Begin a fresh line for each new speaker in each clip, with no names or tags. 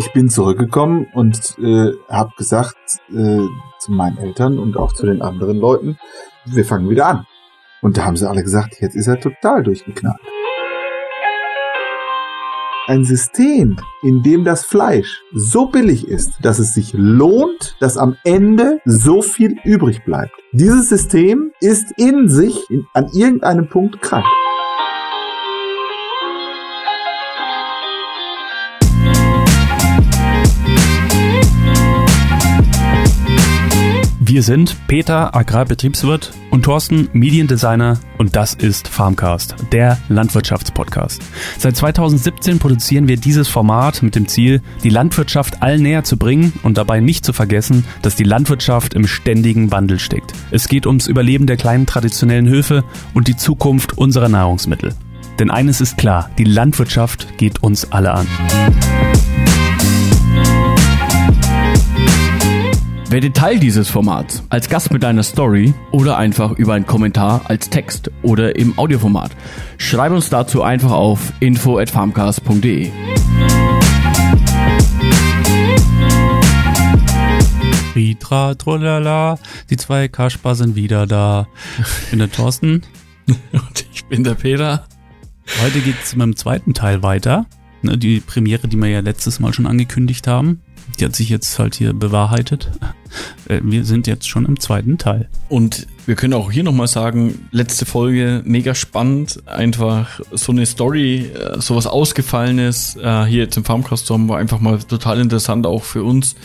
ich bin zurückgekommen und äh, habe gesagt äh, zu meinen Eltern und auch zu den anderen Leuten, wir fangen wieder an. Und da haben sie alle gesagt, jetzt ist er total durchgeknallt. Ein System, in dem das Fleisch so billig ist, dass es sich lohnt, dass am Ende so viel übrig bleibt. Dieses System ist in sich in, an irgendeinem Punkt krank.
Wir sind Peter, Agrarbetriebswirt und Thorsten, Mediendesigner und das ist Farmcast, der Landwirtschaftspodcast. Seit 2017 produzieren wir dieses Format mit dem Ziel, die Landwirtschaft allen näher zu bringen und dabei nicht zu vergessen, dass die Landwirtschaft im ständigen Wandel steckt. Es geht ums Überleben der kleinen traditionellen Höfe und die Zukunft unserer Nahrungsmittel. Denn eines ist klar, die Landwirtschaft geht uns alle an.
Werde Teil dieses Formats als Gast mit deiner Story oder einfach über einen Kommentar als Text oder im Audioformat. Schreib uns dazu einfach auf info@farmcast.de.
Ritra, trolala, die zwei Kaspar sind wieder da. Ich bin der Thorsten.
Und ich bin der Peter.
Heute geht's mit dem zweiten Teil weiter. Ne, die Premiere, die wir ja letztes Mal schon angekündigt haben. Die hat sich jetzt halt hier bewahrheitet. Äh, wir sind jetzt schon im zweiten Teil.
Und wir können auch hier nochmal sagen, letzte Folge mega spannend. Einfach so eine Story, äh, sowas Ausgefallenes äh, hier jetzt im Farmcast haben, war einfach mal total interessant auch für uns,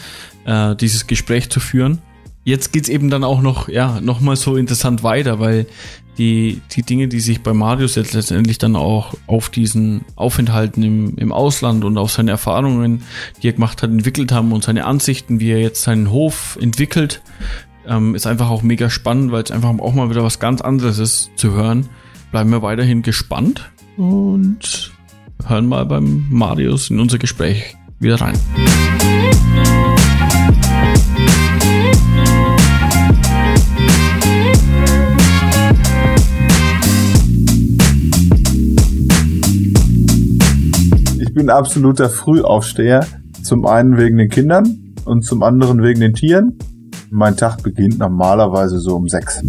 dieses Gespräch zu führen. Jetzt geht's eben dann auch noch, ja, nochmal so interessant weiter, weil die, die Dinge, die sich bei Marius jetzt letztendlich dann auch auf diesen Aufenthalten im, im Ausland und auf seine Erfahrungen, die er gemacht hat, entwickelt haben und seine Ansichten, wie er jetzt seinen Hof entwickelt, ähm, ist einfach auch mega spannend, weil es einfach auch mal wieder was ganz anderes ist zu hören. Bleiben wir weiterhin gespannt und hören mal beim Marius in unser Gespräch wieder rein.
Bin absoluter Frühaufsteher. Zum einen wegen den Kindern und zum anderen wegen den Tieren. Mein Tag beginnt normalerweise so um sechs.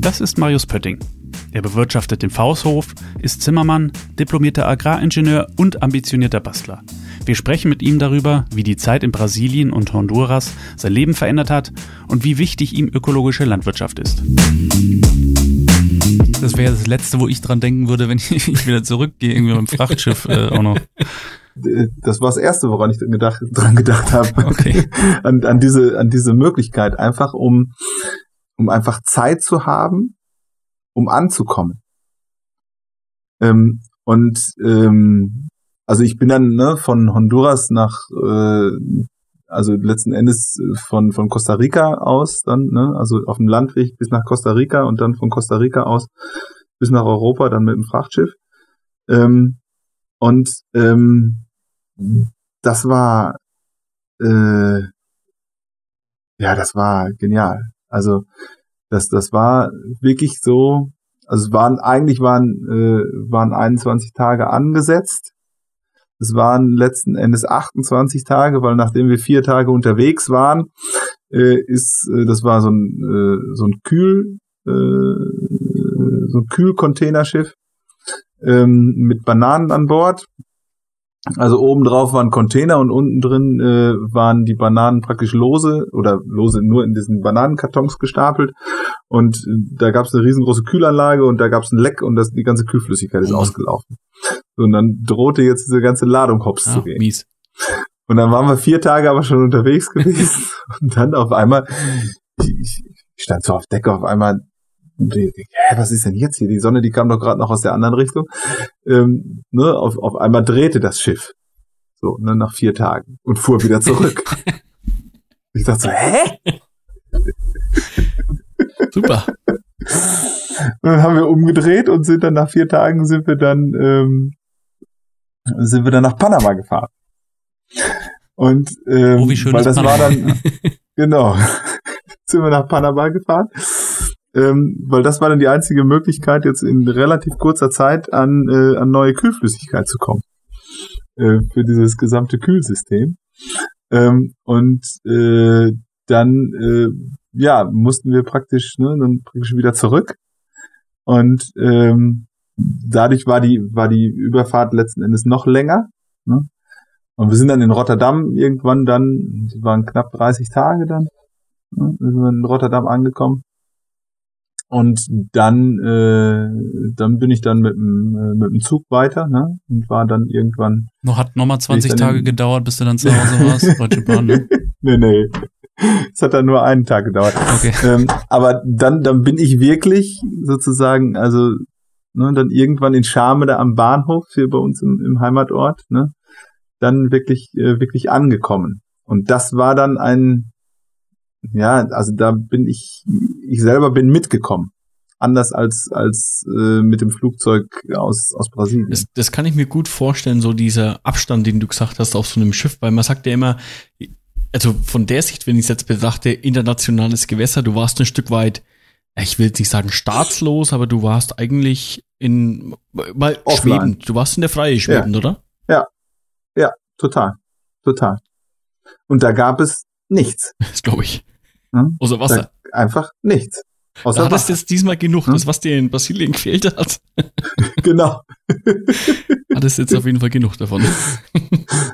Das ist Marius Pötting. Er bewirtschaftet den Fausthof, ist Zimmermann, diplomierter Agraringenieur und ambitionierter Bastler. Wir sprechen mit ihm darüber, wie die Zeit in Brasilien und Honduras sein Leben verändert hat und wie wichtig ihm ökologische Landwirtschaft ist. Das wäre das Letzte, wo ich dran denken würde, wenn ich wieder zurückgehe, irgendwie mit dem Frachtschiff äh, auch noch.
Das war das Erste, woran ich gedacht, dran gedacht habe.
Okay.
an, an, diese, an diese Möglichkeit, einfach um, um einfach Zeit zu haben, um anzukommen. Ähm, und ähm, also ich bin dann ne, von Honduras nach äh, also letzten Endes äh, von, von Costa Rica aus dann, ne, also auf dem Landweg bis nach Costa Rica und dann von Costa Rica aus bis nach Europa, dann mit dem Frachtschiff. Ähm, und ähm, das war äh, ja, das war genial. Also das, das war wirklich so, also es waren eigentlich waren äh, waren 21 Tage angesetzt es waren letzten Endes 28 Tage, weil nachdem wir vier Tage unterwegs waren, äh, ist, äh, das war so ein, äh, so ein Kühl, äh, so ein Kühlcontainerschiff ähm, mit Bananen an Bord. Also oben drauf waren Container und unten drin äh, waren die Bananen praktisch lose oder lose nur in diesen Bananenkartons gestapelt. Und äh, da gab es eine riesengroße Kühlanlage und da gab es ein Leck und das, die ganze Kühlflüssigkeit ist mhm. ausgelaufen. Und dann drohte jetzt diese ganze Ladung hops ah, zu gehen. Mies. Und dann waren wir vier Tage aber schon unterwegs gewesen. und dann auf einmal, ich, ich stand so auf Decke, auf einmal hä, was ist denn jetzt hier? Die Sonne, die kam doch gerade noch aus der anderen Richtung. Ähm, ne, auf, auf einmal drehte das Schiff. So, ne, nach vier Tagen. Und fuhr wieder zurück. ich dachte so, hä?
Super.
Und dann haben wir umgedreht und sind dann nach vier Tagen sind wir dann ähm, sind wir dann nach Panama gefahren. Und ähm,
oh,
weil das Panama. war dann genau sind wir nach Panama gefahren ähm, weil das war dann die einzige Möglichkeit, jetzt in relativ kurzer Zeit an, äh, an neue Kühlflüssigkeit zu kommen. äh, für dieses gesamte Kühlsystem. Ähm, und äh, dann äh, ja mussten wir praktisch ne, dann praktisch wieder zurück und ähm, dadurch war die war die Überfahrt letzten Endes noch länger. Ne? Und wir sind dann in Rotterdam irgendwann dann, es waren knapp 30 Tage dann, ne, sind wir in Rotterdam angekommen. Und dann, äh, dann bin ich dann mit dem, äh, mit dem Zug weiter, ne? Und war dann irgendwann.
Noch hat nochmal 20 Tage gedauert, bis du dann zu Hause warst, Deutsche Bahn, ne?
nee, nee. Es hat dann nur einen Tag gedauert. Okay. Ähm, aber dann, dann bin ich wirklich sozusagen, also ne, dann irgendwann in Schame da am Bahnhof hier bei uns im, im Heimatort, ne? Dann wirklich, äh, wirklich angekommen. Und das war dann ein, ja, also da bin ich, ich selber bin mitgekommen. Anders als, als äh, mit dem Flugzeug aus, aus Brasilien.
Das, das kann ich mir gut vorstellen, so dieser Abstand, den du gesagt hast auf so einem Schiff, weil man sagt ja immer, also von der Sicht, wenn ich es jetzt betrachte, internationales Gewässer, du warst ein Stück weit, ich will jetzt nicht sagen staatslos, aber du warst eigentlich in mal Schweben. Du warst in der Freie Schweben,
ja.
oder?
Ja, ja, total, total. Und da gab es nichts.
Das glaube ich. Hm? Außer Wasser.
Da einfach nichts.
Außer da hattest jetzt diesmal genug, hm? das, was dir in Brasilien gefehlt hat.
genau.
hattest jetzt auf jeden Fall genug davon.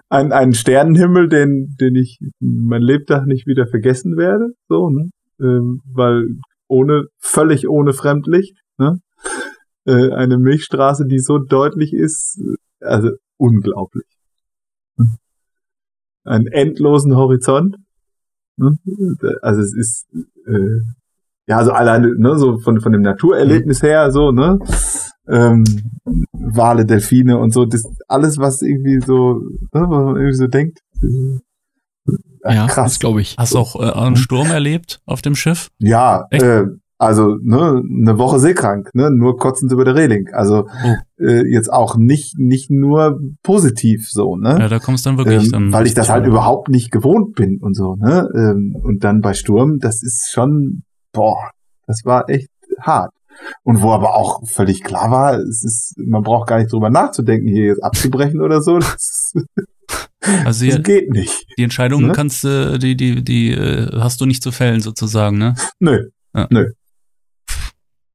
Ein, einen Sternenhimmel, den, den ich mein Lebtag nicht wieder vergessen werde, so, ne? Ähm, weil ohne, völlig ohne Fremdlicht, ne? Äh, eine Milchstraße, die so deutlich ist, also unglaublich. Einen endlosen Horizont, Ne? Also es ist äh, ja also alleine ne, so von von dem Naturerlebnis her so ne ähm, Wale, Delfine und so das alles was irgendwie so ne, was man irgendwie so denkt.
Ja, krass, glaube ich.
Hast du auch äh, einen Sturm erlebt auf dem Schiff?
Ja, äh, also ne, eine Woche seekrank, ne, nur kotzend über der Reling. Also oh. äh, jetzt auch nicht nicht nur positiv so, ne?
Ja, da kommst du dann wirklich
ähm,
dann.
Weil ich das halt überhaupt nicht gewohnt bin und so, ne? Ähm, und dann bei Sturm, das ist schon, boah, das war echt hart. Und wo aber auch völlig klar war, es ist, man braucht gar nicht drüber nachzudenken, hier jetzt abzubrechen oder so. Das,
also
das geht nicht.
Die Entscheidung ne? kannst du, die, die, die äh, hast du nicht zu fällen sozusagen, ne?
Nö. Ja. Nö.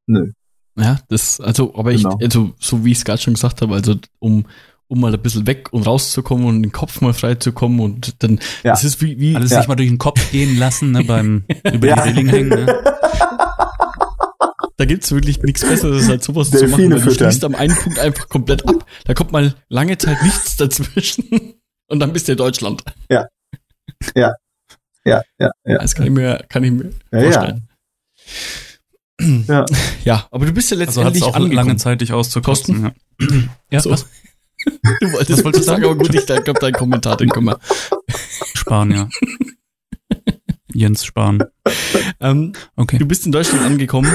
Nö.
Ja, das, also, aber genau. ich, also, so wie ich es gerade schon gesagt habe, also, um, um mal ein bisschen weg und rauszukommen und den Kopf mal frei zu kommen und dann,
ja. das ist wie, wie. Alles ja. sich mal durch den Kopf gehen lassen, ne, beim, über ja. die Reling hängen, ne?
Da gibt's wirklich nichts Besseres, als sowas Delfine zu machen. Weil du schließt am einen Punkt einfach komplett ab. Da kommt mal lange Zeit nichts dazwischen und dann bist du in Deutschland.
Ja. Ja. Ja, ja, ja.
Das kann ich mir, kann ich mir
ja,
vorstellen.
Ja.
Ja. ja, aber du bist ja also letztendlich
also auch angekommen. lange Zeit dich auszukosten.
Ja, ja so. was? Du wolltest, das wolltest sagen, aber gut, ich glaube, dein Kommentar, den können wir.
Spahn, ja. Jens Spahn.
Ähm, okay. Du bist in Deutschland angekommen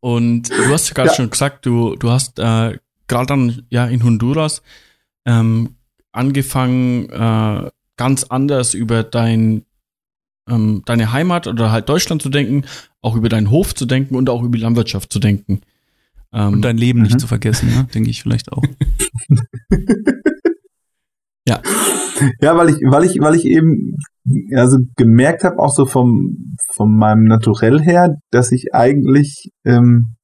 und du hast ja gerade ja. schon gesagt, du, du hast äh, gerade dann ja in Honduras ähm, angefangen, äh, ganz anders über dein ähm, deine Heimat oder halt Deutschland zu denken, auch über deinen Hof zu denken und auch über die Landwirtschaft zu denken.
Ähm, und dein Leben nicht mhm. zu vergessen, ne? denke ich vielleicht auch.
ja.
Ja, weil ich, weil ich, weil ich eben also gemerkt habe, auch so vom, von meinem Naturell her, dass ich eigentlich ähm,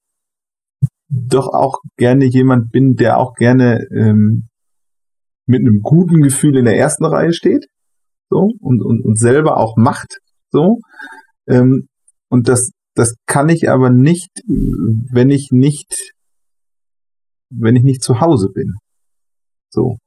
doch auch gerne jemand bin, der auch gerne ähm, mit einem guten Gefühl in der ersten Reihe steht so und, und, und selber auch macht so. Ähm, und das, das kann ich aber nicht, wenn ich nicht, wenn ich nicht zu Hause bin. So.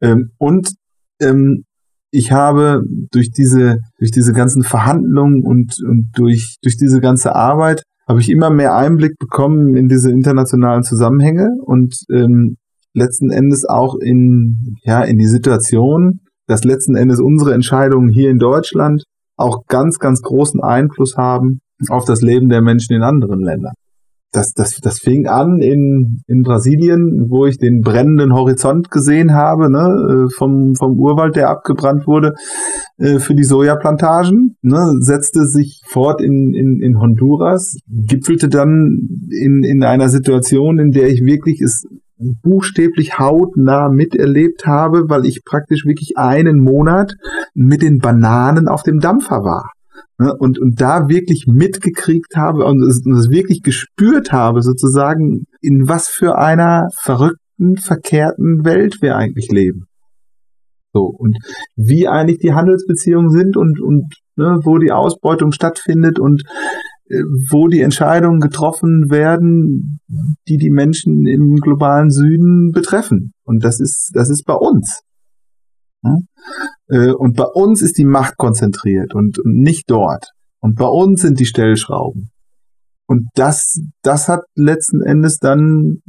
Ähm, und ähm, ich habe durch diese, durch diese ganzen Verhandlungen und, und durch, durch diese ganze Arbeit habe ich immer mehr Einblick bekommen in diese internationalen Zusammenhänge und ähm, letzten Endes auch in, ja, in die Situation, dass letzten Endes unsere Entscheidungen hier in Deutschland auch ganz, ganz großen Einfluss haben auf das Leben der Menschen in anderen Ländern. Das, das, das fing an in, in Brasilien, wo ich den brennenden Horizont gesehen habe, ne, äh, vom, vom Urwald, der abgebrannt wurde, äh, für die Sojaplantagen, ne, setzte sich fort in, in, in Honduras, gipfelte dann in, in einer Situation, in der ich wirklich es buchstäblich hautnah miterlebt habe, weil ich praktisch wirklich einen Monat mit den Bananen auf dem Dampfer war. Ne, und, und da wirklich mitgekriegt habe und es, und es wirklich gespürt habe, sozusagen, in was für einer verrückten, verkehrten Welt wir eigentlich leben. So, und wie eigentlich die Handelsbeziehungen sind und, und ne, wo die Ausbeutung stattfindet und wo die Entscheidungen getroffen werden, die die Menschen im globalen Süden betreffen. Und das ist, das ist bei uns. Äh, und bei uns ist die Macht konzentriert und nicht dort. Und bei uns sind die Stellschrauben. Und das, das hat letzten Endes dann,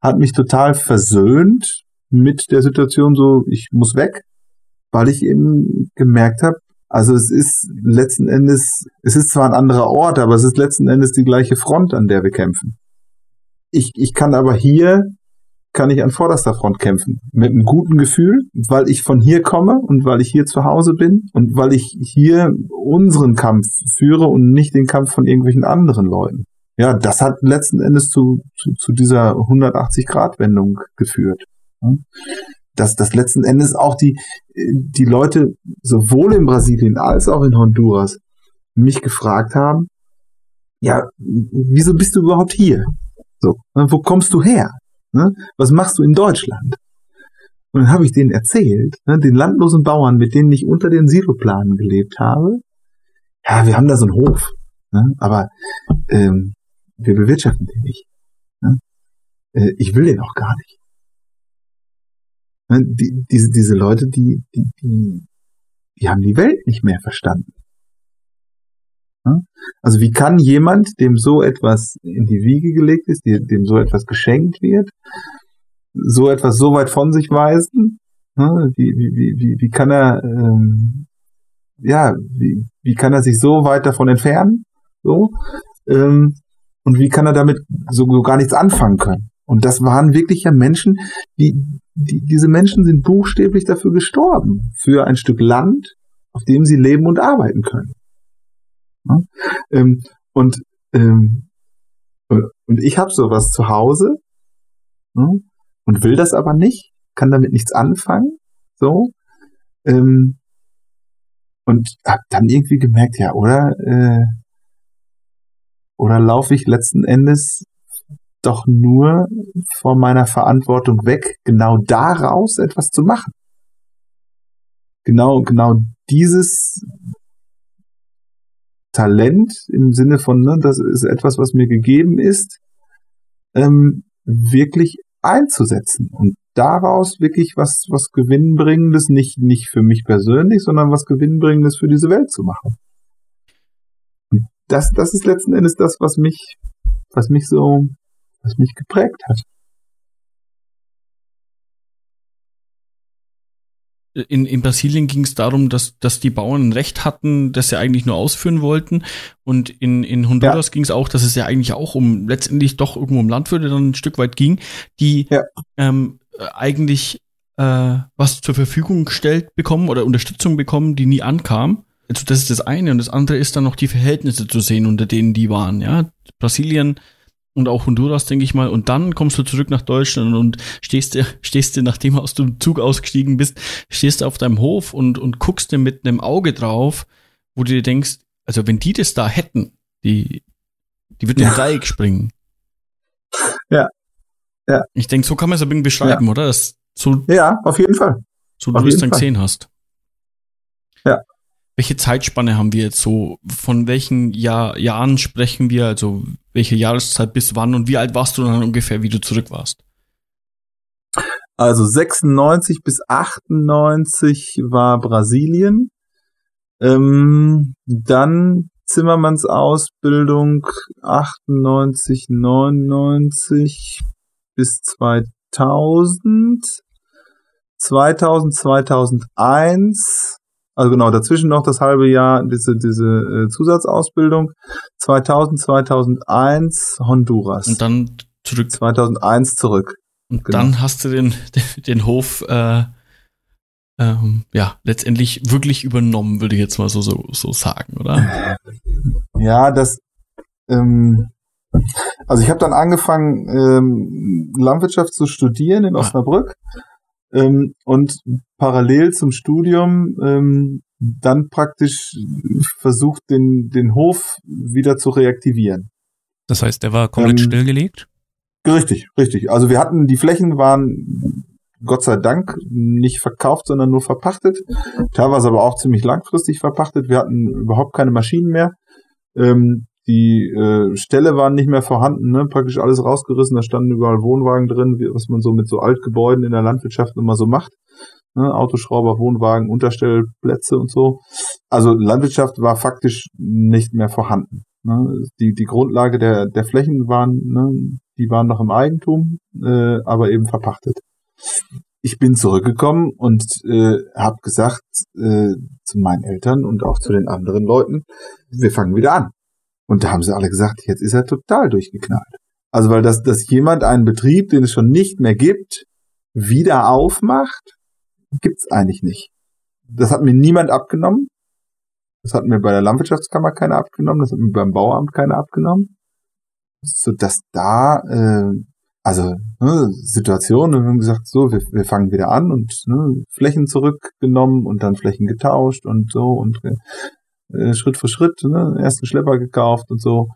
hat mich total versöhnt mit der Situation so, ich muss weg, weil ich eben gemerkt habe, also es ist letzten Endes, es ist zwar ein anderer Ort, aber es ist letzten Endes die gleiche Front, an der wir kämpfen. Ich, ich kann aber hier, kann ich an vorderster Front kämpfen. Mit einem guten Gefühl, weil ich von hier komme und weil ich hier zu Hause bin und weil ich hier unseren Kampf führe und nicht den Kampf von irgendwelchen anderen Leuten. Ja, das hat letzten Endes zu, zu, zu dieser 180-Grad-Wendung geführt dass das letzten Endes auch die, die Leute sowohl in Brasilien als auch in Honduras mich gefragt haben, ja, wieso bist du überhaupt hier? So, ne, wo kommst du her? Ne? Was machst du in Deutschland? Und dann habe ich denen erzählt, ne, den landlosen Bauern, mit denen ich unter den Siloplanen gelebt habe, ja, wir haben da so einen Hof, aber ähm, wir bewirtschaften den nicht. Äh, ich will den auch gar nicht. Ne, die, diese, diese Leute, die, die, die, die haben die Welt nicht mehr verstanden. Ne? Also wie kann jemand, dem so etwas in die Wiege gelegt ist, dem so etwas geschenkt wird, so etwas so weit von sich weisen? Ne? Wie, wie, wie, wie kann er, ähm, ja, wie, wie kann er sich so weit davon entfernen? So, ähm, und wie kann er damit so, so gar nichts anfangen können? Und das waren wirklich ja Menschen, die, die, diese Menschen sind buchstäblich dafür gestorben, für ein Stück Land, auf dem sie leben und arbeiten können. Ja? Ähm, und, ähm, und ich habe sowas zu Hause ja? und will das aber nicht, kann damit nichts anfangen, so. Ähm, und habe dann irgendwie gemerkt, ja, oder äh, oder laufe ich letzten Endes doch nur von meiner Verantwortung weg, genau daraus etwas zu machen. Genau, genau dieses Talent im Sinne von, ne, das ist etwas, was mir gegeben ist, ähm, wirklich einzusetzen und daraus wirklich was, was Gewinnbringendes, nicht, nicht für mich persönlich, sondern was Gewinnbringendes für diese Welt zu machen. Das, das ist letzten Endes das, was mich, was mich so was mich geprägt hat.
In, in Brasilien ging es darum, dass, dass die Bauern ein Recht hatten, das sie eigentlich nur ausführen wollten. Und in, in Honduras ja. ging es auch, dass es ja eigentlich auch um letztendlich doch irgendwo um Landwirte dann ein Stück weit ging, die ja. ähm, eigentlich äh, was zur Verfügung gestellt bekommen oder Unterstützung bekommen, die nie ankam. Also das ist das eine. Und das andere ist dann noch die Verhältnisse zu sehen, unter denen die waren. Ja, Brasilien und auch Honduras, denke ich mal. Und dann kommst du zurück nach Deutschland und stehst dir, stehst dir, nachdem du aus dem Zug ausgestiegen bist, stehst du auf deinem Hof und, und guckst dir mit einem Auge drauf, wo du dir denkst, also wenn die das da hätten, die, die würden ja. im Dreieck springen.
Ja. Ja.
Ich denke, so kann man es ein bisschen beschreiben, ja. oder? Das,
so, ja, auf jeden Fall.
So du es dann gesehen hast.
Ja.
Welche Zeitspanne haben wir jetzt so? Von welchen Jahr, Jahren sprechen wir? Also welche Jahreszeit bis wann und wie alt warst du dann ungefähr, wie du zurück warst?
Also 96 bis 98 war Brasilien. Ähm, dann Zimmermanns Ausbildung 98, 99 bis 2000. 2000, 2001 also genau, dazwischen noch das halbe Jahr diese, diese äh, Zusatzausbildung. 2000, 2001 Honduras.
Und dann zurück.
2001 zurück.
Und genau. dann hast du den, den, Hof, äh, ähm, ja, letztendlich wirklich übernommen, würde ich jetzt mal so, so, so sagen, oder?
Ja, das, ähm, Also ich habe dann angefangen, ähm, Landwirtschaft zu studieren in Osnabrück ähm, und parallel zum Studium ähm, dann praktisch versucht, den, den Hof wieder zu reaktivieren.
Das heißt, der war komplett ähm, stillgelegt?
Richtig, richtig. Also wir hatten, die Flächen waren Gott sei Dank nicht verkauft, sondern nur verpachtet. Teilweise aber auch ziemlich langfristig verpachtet. Wir hatten überhaupt keine Maschinen mehr. Ähm, die äh, Ställe waren nicht mehr vorhanden, ne? praktisch alles rausgerissen. Da standen überall Wohnwagen drin, wie, was man so mit so Altgebäuden in der Landwirtschaft immer so macht. Ne? Autoschrauber, Wohnwagen, Unterstellplätze und so. Also Landwirtschaft war faktisch nicht mehr vorhanden. Ne? Die, die Grundlage der, der Flächen waren, ne? die waren noch im Eigentum, äh, aber eben verpachtet. Ich bin zurückgekommen und äh, habe gesagt äh, zu meinen Eltern und auch zu den anderen Leuten, wir fangen wieder an. Und da haben sie alle gesagt, jetzt ist er total durchgeknallt. Also weil das, dass jemand einen Betrieb, den es schon nicht mehr gibt, wieder aufmacht, gibt's eigentlich nicht. Das hat mir niemand abgenommen. Das hat mir bei der Landwirtschaftskammer keiner abgenommen, das hat mir beim Bauamt keiner abgenommen. So dass da, äh, also ne, Situation, wir haben gesagt, so, wir, wir fangen wieder an und ne, Flächen zurückgenommen und dann Flächen getauscht und so und äh, Schritt für Schritt, ne, ersten Schlepper gekauft und so.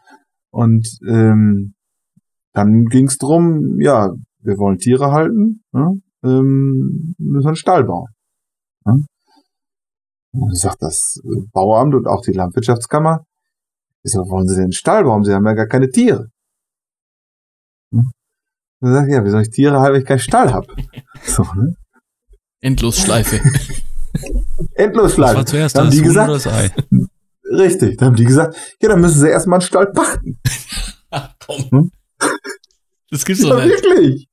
Und ähm, dann ging's drum, ja, wir wollen Tiere halten, ne, ähm, müssen einen Stall bauen. Ne? Und sagt das Bauamt und auch die Landwirtschaftskammer, wieso wollen sie denn einen Stall bauen? Sie haben ja gar keine Tiere. Ne? Und sagt, ja, wie soll ich Tiere halten, wenn ich keinen Stall hab? So, ne?
Endlosschleife.
Endlosschleife.
Das war zuerst
da haben
das
die gesagt,
das Ei.
Richtig, da haben die gesagt, ja, dann müssen sie erstmal einen Stall pachten.
Ach, komm.
Hm?
Das gibt's
Ja,
doch nicht.
wirklich.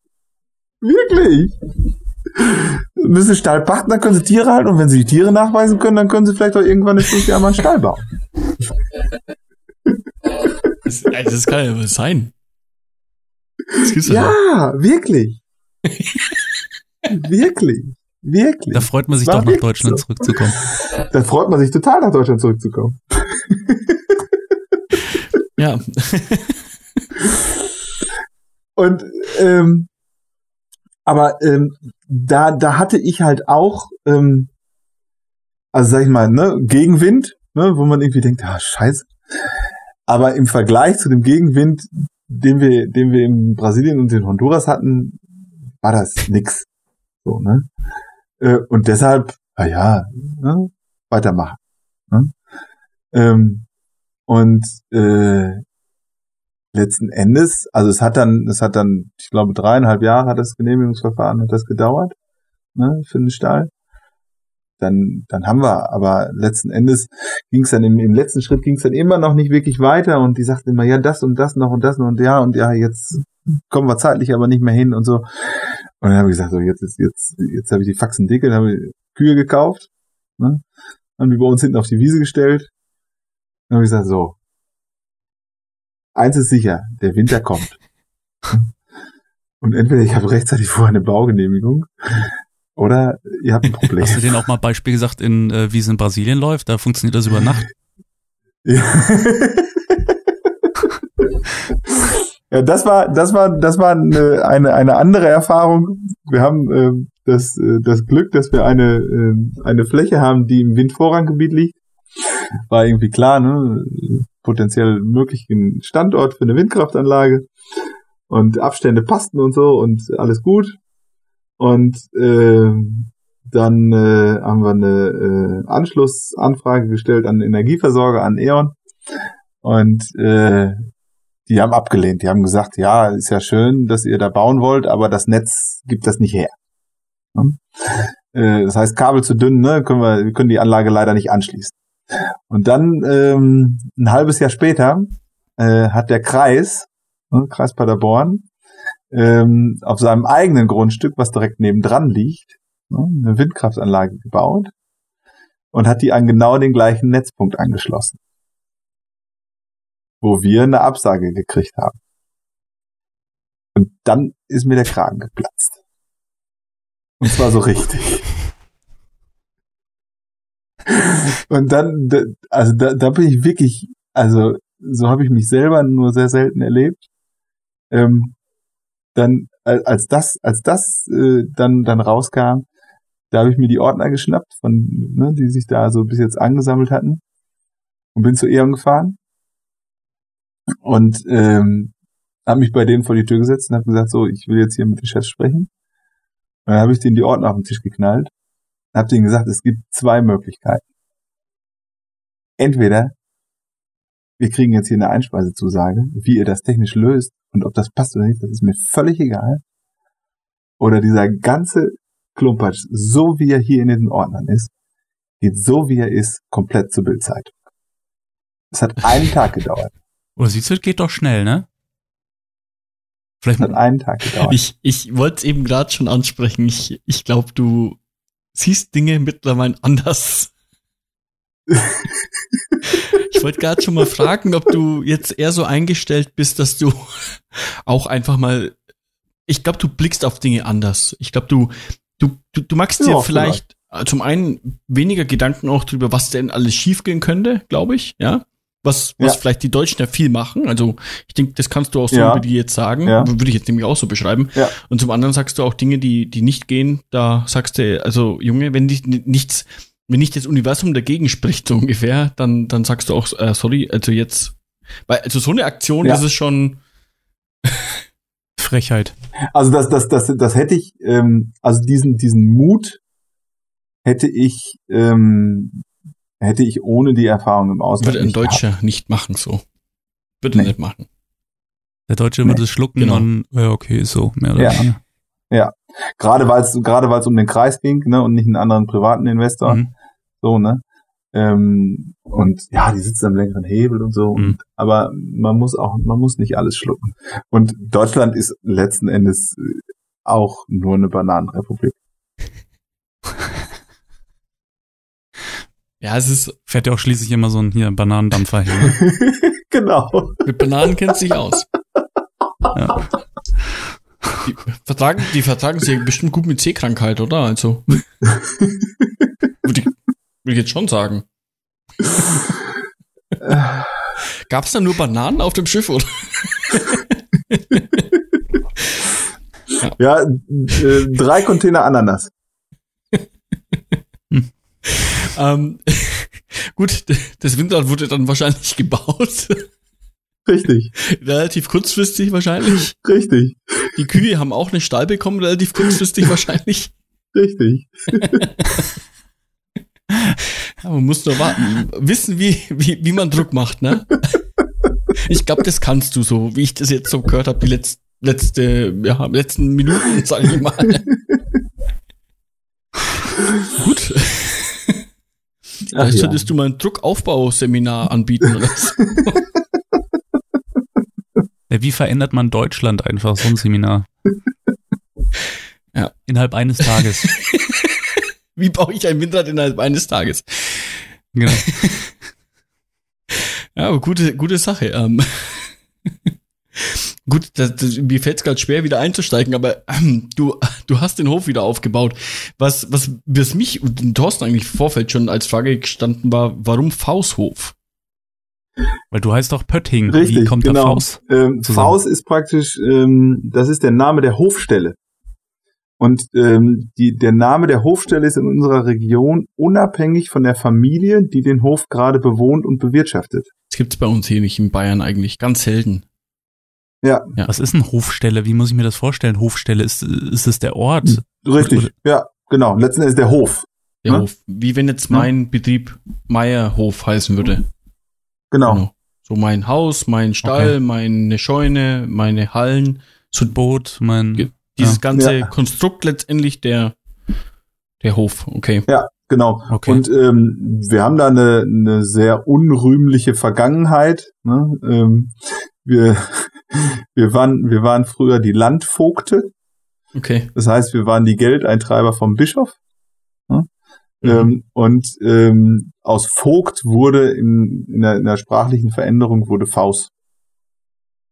Wirklich. Müssen sie Stall pachten, dann können sie Tiere halten und wenn sie die Tiere nachweisen können, dann können sie vielleicht auch irgendwann fünf Jahren mal einen Stall bauen.
Das, ey, das kann ja was sein. Das gibt's doch.
Ja, wirklich. wirklich. Wirklich.
Da freut man sich
War
doch nach Deutschland
so.
zurückzukommen.
Dann freut man sich total, nach Deutschland zurückzukommen.
Ja.
Und ähm, aber ähm, da, da hatte ich halt auch, ähm, also sag ich mal, ne, Gegenwind, ne, wo man irgendwie denkt, ah, scheiße. Aber im Vergleich zu dem Gegenwind, den wir, den wir in Brasilien und in Honduras hatten, war das nix. So, ne? Äh, und deshalb, na ja, ne, weitermachen. Ne? Ähm, und äh, letzten Endes, also es hat dann, es hat dann, ich glaube, dreieinhalb Jahre hat das Genehmigungsverfahren hat das gedauert, ne, für den Stall. Dann, dann haben wir, aber letzten Endes ging es dann im, im letzten Schritt ging es dann immer noch nicht wirklich weiter und die sagten immer, ja, das und das noch und das noch und ja und ja, jetzt kommen wir zeitlich aber nicht mehr hin und so. Und dann habe ich gesagt, so jetzt ist jetzt jetzt habe ich die Faxen dicke, dann habe ich Kühe gekauft, ne, haben die bei uns hinten auf die Wiese gestellt. Dann habe ich gesagt, so, eins ist sicher, der Winter kommt. Und entweder ich habe rechtzeitig vorher eine Baugenehmigung oder ihr habt ein Problem.
Hast du denen auch mal Beispiel gesagt, in, äh, wie es in Brasilien läuft? Da funktioniert das über Nacht.
Ja. ja, das war, das war, das war eine, eine, eine andere Erfahrung. Wir haben äh, das, äh, das Glück, dass wir eine, äh, eine Fläche haben, die im Windvorranggebiet liegt. War irgendwie klar, ne? Potenziell möglichen Standort für eine Windkraftanlage. Und Abstände passten und so und alles gut. Und äh, dann äh, haben wir eine äh, Anschlussanfrage gestellt an den Energieversorger, an E.ON. Und äh, die haben abgelehnt. Die haben gesagt, ja, ist ja schön, dass ihr da bauen wollt, aber das Netz gibt das nicht her. Äh, das heißt, Kabel zu dünn, ne, können wir, wir können die Anlage leider nicht anschließen. Und dann ähm, ein halbes Jahr später äh, hat der Kreis, ne, Kreis Paderborn, ähm, auf seinem eigenen Grundstück, was direkt nebendran liegt, ne, eine Windkraftanlage gebaut und hat die an genau den gleichen Netzpunkt angeschlossen, wo wir eine Absage gekriegt haben. Und dann ist mir der Kragen geplatzt. Und zwar so richtig. Und dann, da- also da, da bin ich wirklich, also so habe ich mich selber nur sehr selten erlebt. ähm, dann, als das, als das äh, dann, dann rauskam, da habe ich mir die Ordner geschnappt, von, ne, die sich da so bis jetzt angesammelt hatten und bin zu Eon gefahren und ähm, habe mich bei denen vor die Tür gesetzt und habe gesagt, so, ich will jetzt hier mit den Chefs sprechen. Und dann habe ich denen die Ordner auf den Tisch geknallt und habe denen gesagt, es gibt zwei Möglichkeiten. Entweder wir kriegen jetzt hier eine Einspeisezusage, wie ihr das technisch löst und ob das passt oder nicht, das ist mir völlig egal. Oder dieser ganze Klumpatsch, so wie er hier in den Ordnern ist, geht so wie er ist, komplett zur Bildzeitung. Es hat einen Tag gedauert.
Oder siehst du, geht doch schnell, ne?
Vielleicht hat einen Tag gedauert.
Ich, ich wollte es eben gerade schon ansprechen. Ich, ich glaube, du siehst Dinge mittlerweile anders. ich wollte gerade schon mal fragen, ob du jetzt eher so eingestellt bist, dass du auch einfach mal. Ich glaube, du blickst auf Dinge anders. Ich glaube, du, du, du, du magst ja, dir vielleicht, vielleicht zum einen weniger Gedanken auch drüber, was denn alles schiefgehen könnte, glaube ich, ja was, was ja. vielleicht die Deutschen ja viel machen. Also ich denke, das kannst du auch so ja. über die jetzt sagen. Ja. Würde ich jetzt nämlich auch so beschreiben. Ja. Und zum anderen sagst du auch Dinge, die, die nicht gehen. Da sagst du, also Junge, wenn dich nichts, wenn nicht das Universum dagegen spricht, so ungefähr, dann, dann sagst du auch, äh, sorry, also jetzt, weil, also so eine Aktion, ja. das ist schon
Frechheit.
Also das, das, das, das hätte ich, ähm, also diesen, diesen Mut hätte ich ähm, hätte ich ohne die Erfahrung im Ausland.
Würde ein Deutscher gehabt. nicht machen so. Würde nee. nicht machen.
Der Deutsche nee. würde es schlucken genau. und ja, okay, so, mehr oder
ja. weniger. Ja. Gerade weil es gerade weil es um den Kreis ging, ne, und nicht einen anderen privaten Investor. Mhm. So, ne? Ähm, und ja, die sitzen am längeren Hebel und so. Mhm. Und, aber man muss auch, man muss nicht alles schlucken. Und Deutschland ist letzten Endes auch nur eine Bananenrepublik.
Ja, es ist. Fährt ja auch schließlich immer so ein hier Bananendampfer hin.
genau.
Mit Bananen kennt sich aus. Ja. Die vertragen, die vertragen sich bestimmt gut mit Seekrankheit, oder? Also. würde, ich, würde ich jetzt schon sagen. Gab es da nur Bananen auf dem Schiff, oder?
ja, ja äh, drei Container Ananas.
ähm, gut, das Windrad wurde dann wahrscheinlich gebaut.
Richtig.
relativ kurzfristig wahrscheinlich.
Richtig.
Die Kühe haben auch einen Stall bekommen, relativ kurzfristig wahrscheinlich.
Richtig.
ja, man muss nur warten, wissen, wie, wie, wie man Druck macht, ne? Ich glaube, das kannst du so, wie ich das jetzt so gehört habe, die letzte, letzte, ja, letzten Minuten, sage ich mal. Gut. Vielleicht solltest ja. du mal ein Druckaufbauseminar anbieten oder so.
Wie verändert man Deutschland einfach so ein Seminar? Ja. Innerhalb eines Tages.
wie baue ich ein Windrad innerhalb eines Tages? Genau. ja, aber gute, gute Sache. Ähm. Gut, das, das, mir fällt es gerade schwer, wieder einzusteigen, aber ähm, du, du hast den Hof wieder aufgebaut. Was, was, was mich und Thorsten eigentlich im Vorfeld schon als Frage gestanden war, warum Faushof?
Weil du heißt doch Pötting.
Richtig, Wie kommt genau. der Faus? Ähm, Faus ist praktisch, ähm, das ist der Name der Hofstelle. Und ähm, die, der Name der Hofstelle ist in unserer Region unabhängig von der Familie, die den Hof gerade bewohnt und bewirtschaftet.
Das gibt's bei uns hier nicht in Bayern eigentlich, ganz selten.
Ja. ja. Was ist eine Hofstelle? Wie muss ich mir das vorstellen? Hofstelle, ist, ist es der Ort?
Richtig, Oder? ja, genau. Letzten Endes der Hof.
Der ne? Hof. Wie wenn jetzt mein ja. Betrieb Meierhof heißen würde.
Genau. genau.
So mein Haus, mein Stall, okay. meine Scheune, meine Hallen.
So Boot, mein.
Dieses ja. ganze Konstrukt letztendlich der, der Hof, okay.
Ja, Genau. Okay. Und ähm, wir haben da eine, eine sehr unrühmliche Vergangenheit. Ne? Ähm, wir, wir, waren, wir waren früher die Landvogte.
Okay.
Das heißt, wir waren die Geldeintreiber vom Bischof. Mhm. Ähm, und ähm, aus Vogt wurde in, in, der, in der sprachlichen Veränderung wurde Faust.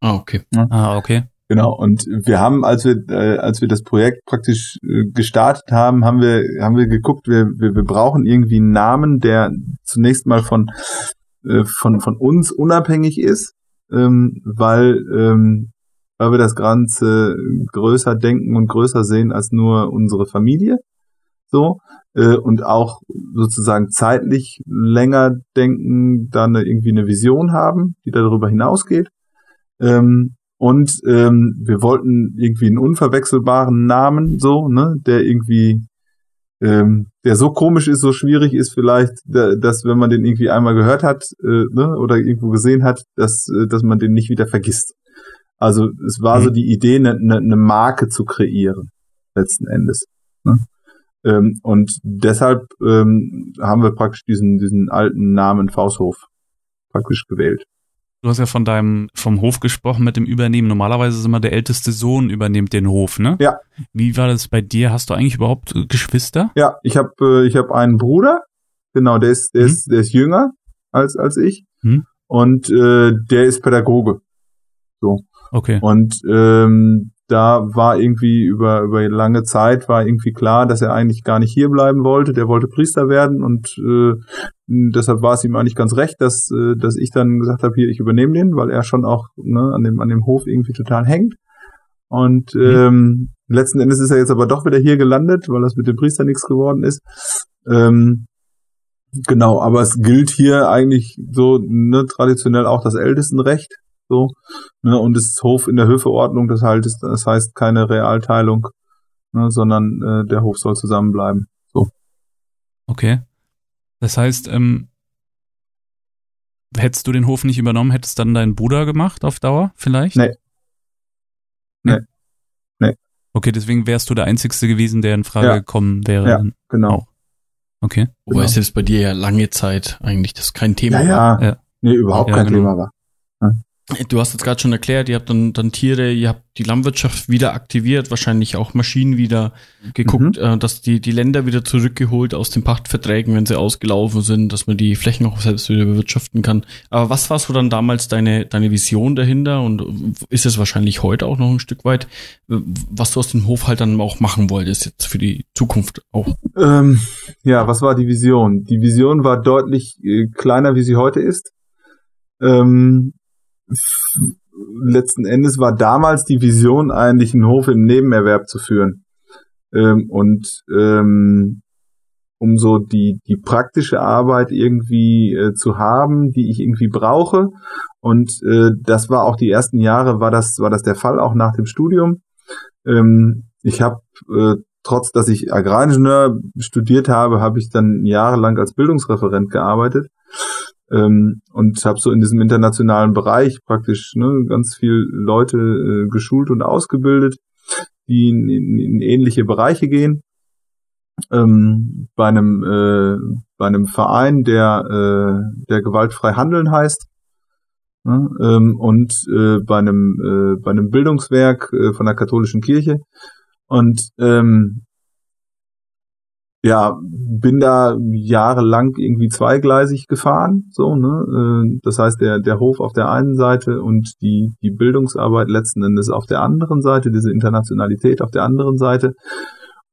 Ah, okay.
Ja? Ah, okay.
Genau, und wir haben, als wir, äh, als wir das Projekt praktisch äh, gestartet haben, haben wir, haben wir geguckt, wir, wir, wir brauchen irgendwie einen Namen, der zunächst mal von, äh, von, von uns unabhängig ist, ähm, weil ähm, weil wir das Ganze größer denken und größer sehen als nur unsere Familie. So. Äh, und auch sozusagen zeitlich länger denken, dann irgendwie eine Vision haben, die darüber hinausgeht. Ähm, und ähm, wir wollten irgendwie einen unverwechselbaren Namen, so, ne, der irgendwie, ähm, der so komisch ist, so schwierig ist vielleicht, dass wenn man den irgendwie einmal gehört hat äh, ne, oder irgendwo gesehen hat, dass, äh, dass man den nicht wieder vergisst. Also es war mhm. so die Idee, eine, eine, eine Marke zu kreieren, letzten Endes. Ne? Ähm, und deshalb ähm, haben wir praktisch diesen, diesen alten Namen Fausthof praktisch gewählt.
Du hast ja von deinem, vom Hof gesprochen mit dem Übernehmen. Normalerweise ist immer der älteste Sohn übernimmt den Hof, ne?
Ja.
Wie war das bei dir? Hast du eigentlich überhaupt äh, Geschwister?
Ja, ich habe äh, ich hab einen Bruder. Genau, der ist, der hm. ist, der ist jünger als, als ich. Hm. Und äh, der ist Pädagoge. So.
Okay.
Und ähm, da war irgendwie über, über lange Zeit war irgendwie klar, dass er eigentlich gar nicht hier bleiben wollte. Der wollte Priester werden und äh, deshalb war es ihm eigentlich ganz recht, dass, äh, dass ich dann gesagt habe, hier, ich übernehme den, weil er schon auch ne, an, dem, an dem Hof irgendwie total hängt. Und mhm. ähm, letzten Endes ist er jetzt aber doch wieder hier gelandet, weil das mit dem Priester nichts geworden ist. Ähm, genau, aber es gilt hier eigentlich so ne, traditionell auch das Ältestenrecht. So, ne, und es ist Hof in der Höfeordnung, das, halt ist, das heißt keine Realteilung, ne, sondern äh, der Hof soll zusammenbleiben. So.
Okay. Das heißt, ähm, hättest du den Hof nicht übernommen, hättest dann dein Bruder gemacht auf Dauer vielleicht?
Nee. Nee. Nee.
Okay, deswegen wärst du der Einzigste gewesen, der in Frage
ja.
gekommen wäre.
Ja, genau. Auch.
Okay.
Wobei genau. es jetzt bei dir ja lange Zeit eigentlich das kein Thema
ja, war. Ja, ja. Nee, überhaupt ja, kein genau. Thema war.
Du hast jetzt gerade schon erklärt, ihr habt dann, dann Tiere, ihr habt die Landwirtschaft wieder aktiviert, wahrscheinlich auch Maschinen wieder geguckt, mhm. äh, dass die, die Länder wieder zurückgeholt aus den Pachtverträgen, wenn sie ausgelaufen sind, dass man die Flächen auch selbst wieder bewirtschaften kann. Aber was war so dann damals deine, deine Vision dahinter und ist es wahrscheinlich heute auch noch ein Stück weit, was du aus dem Hof halt dann auch machen wolltest jetzt für die Zukunft auch?
Ähm, ja, was war die Vision? Die Vision war deutlich äh, kleiner, wie sie heute ist. Ähm, letzten Endes war damals die Vision eigentlich, einen Hof im Nebenerwerb zu führen. Ähm, und ähm, um so die, die praktische Arbeit irgendwie äh, zu haben, die ich irgendwie brauche. Und äh, das war auch die ersten Jahre, war das, war das der Fall, auch nach dem Studium. Ähm, ich habe, äh, trotz dass ich Agraringenieur studiert habe, habe ich dann jahrelang als Bildungsreferent gearbeitet ähm, und habe so in diesem internationalen Bereich praktisch ne, ganz viel Leute äh, geschult und ausgebildet, die in, in, in ähnliche Bereiche gehen. Ähm, bei einem äh, bei einem Verein, der äh, der gewaltfrei handeln heißt, ne, ähm, und äh, bei einem äh, bei einem Bildungswerk äh, von der katholischen Kirche und ähm, ja, bin da jahrelang irgendwie zweigleisig gefahren, so, ne? Äh, das heißt, der, der Hof auf der einen Seite und die, die Bildungsarbeit letzten Endes auf der anderen Seite, diese Internationalität auf der anderen Seite.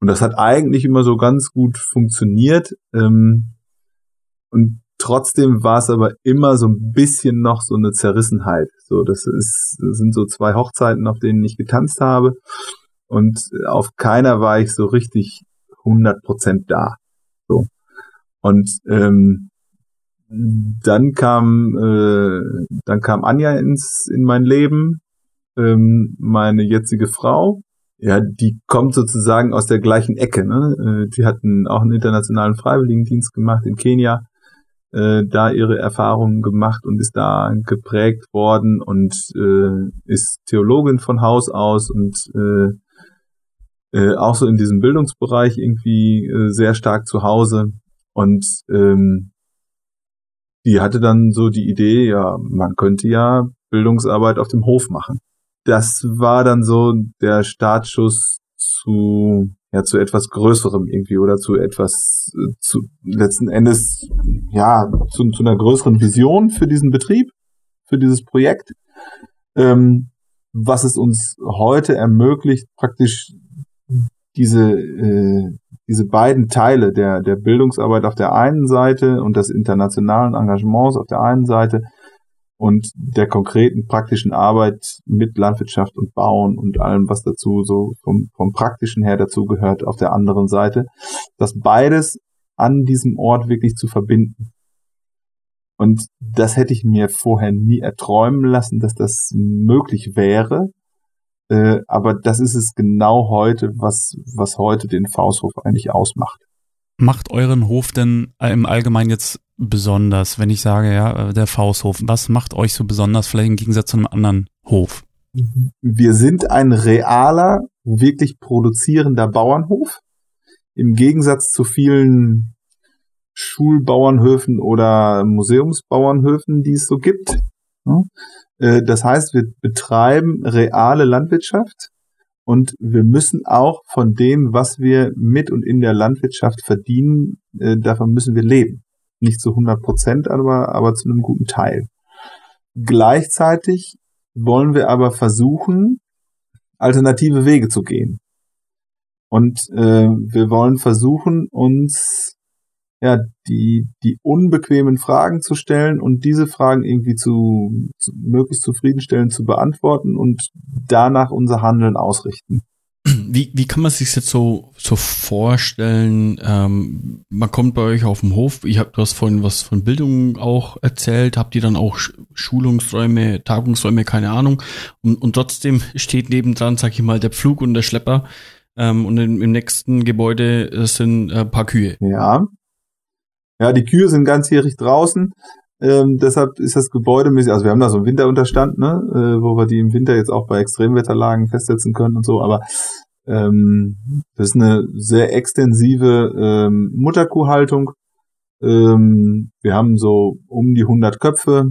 Und das hat eigentlich immer so ganz gut funktioniert. Ähm, und trotzdem war es aber immer so ein bisschen noch so eine Zerrissenheit. So, das ist, das sind so zwei Hochzeiten, auf denen ich getanzt habe. Und auf keiner war ich so richtig 100 Prozent da. So. Und ähm, dann kam äh, dann kam Anja ins in mein Leben, ähm, meine jetzige Frau. Ja, die kommt sozusagen aus der gleichen Ecke. Ne? Äh, die hatten auch einen internationalen Freiwilligendienst gemacht in Kenia, äh, da ihre Erfahrungen gemacht und ist da geprägt worden und äh, ist Theologin von Haus aus und äh, äh, auch so in diesem Bildungsbereich irgendwie äh, sehr stark zu Hause. Und ähm, die hatte dann so die Idee, ja, man könnte ja Bildungsarbeit auf dem Hof machen. Das war dann so der Startschuss zu ja zu etwas Größerem irgendwie oder zu etwas äh, zu letzten Endes ja zu, zu einer größeren Vision für diesen Betrieb, für dieses Projekt, ähm, was es uns heute ermöglicht, praktisch diese, äh, diese beiden Teile der, der Bildungsarbeit auf der einen Seite und des internationalen Engagements auf der einen Seite und der konkreten praktischen Arbeit mit Landwirtschaft und Bauen und allem, was dazu so vom, vom praktischen her dazu gehört auf der anderen Seite, das beides an diesem Ort wirklich zu verbinden. Und das hätte ich mir vorher nie erträumen lassen, dass das möglich wäre. Äh, aber das ist es genau heute, was, was heute den Fausthof eigentlich ausmacht.
Macht euren Hof denn im Allgemeinen jetzt besonders, wenn ich sage, ja, der Fausthof? Was macht euch so besonders, vielleicht im Gegensatz zu einem anderen Hof?
Wir sind ein realer, wirklich produzierender Bauernhof. Im Gegensatz zu vielen Schulbauernhöfen oder Museumsbauernhöfen, die es so gibt. Äh, das heißt, wir betreiben reale Landwirtschaft und wir müssen auch von dem, was wir mit und in der Landwirtschaft verdienen, äh, davon müssen wir leben. Nicht zu 100 Prozent, aber, aber zu einem guten Teil. Gleichzeitig wollen wir aber versuchen, alternative Wege zu gehen. Und äh, wir wollen versuchen, uns ja, die, die unbequemen Fragen zu stellen und diese Fragen irgendwie zu, zu möglichst zufriedenstellend zu beantworten und danach unser Handeln ausrichten.
Wie, wie kann man sich jetzt so, so vorstellen? Ähm, man kommt bei euch auf den Hof. Ich habe, du hast vorhin was von Bildung auch erzählt. Habt ihr dann auch Schulungsräume, Tagungsräume, keine Ahnung? Und, und trotzdem steht nebendran, sag ich mal, der Pflug und der Schlepper. Ähm, und im, im nächsten Gebäude sind ein paar Kühe.
Ja, ja, die Kühe sind ganzjährig draußen. Ähm, deshalb ist das Gebäude mäßig, also wir haben da so einen Winterunterstand, ne, äh, wo wir die im Winter jetzt auch bei Extremwetterlagen festsetzen können und so, aber ähm, das ist eine sehr extensive ähm, Mutterkuhhaltung. Ähm, wir haben so um die 100 Köpfe,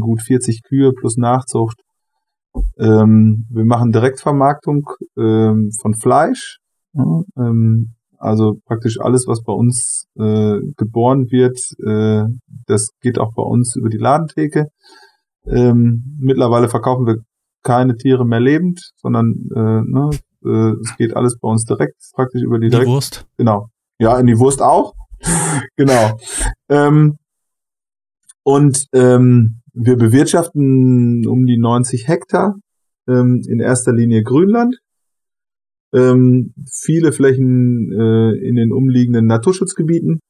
gut 40 Kühe plus Nachzucht. Ähm, wir machen Direktvermarktung ähm, von Fleisch. Ja, ähm, also praktisch alles, was bei uns äh, geboren wird, äh, das geht auch bei uns über die Ladentheke. Ähm, mittlerweile verkaufen wir keine Tiere mehr lebend, sondern äh, ne, äh, es geht alles bei uns direkt, praktisch über die,
die Wurst.
Genau. Ja, in die Wurst auch. genau. Ähm, und ähm, wir bewirtschaften um die 90 Hektar, ähm, in erster Linie Grünland ähm, viele Flächen äh, in den umliegenden Naturschutzgebieten,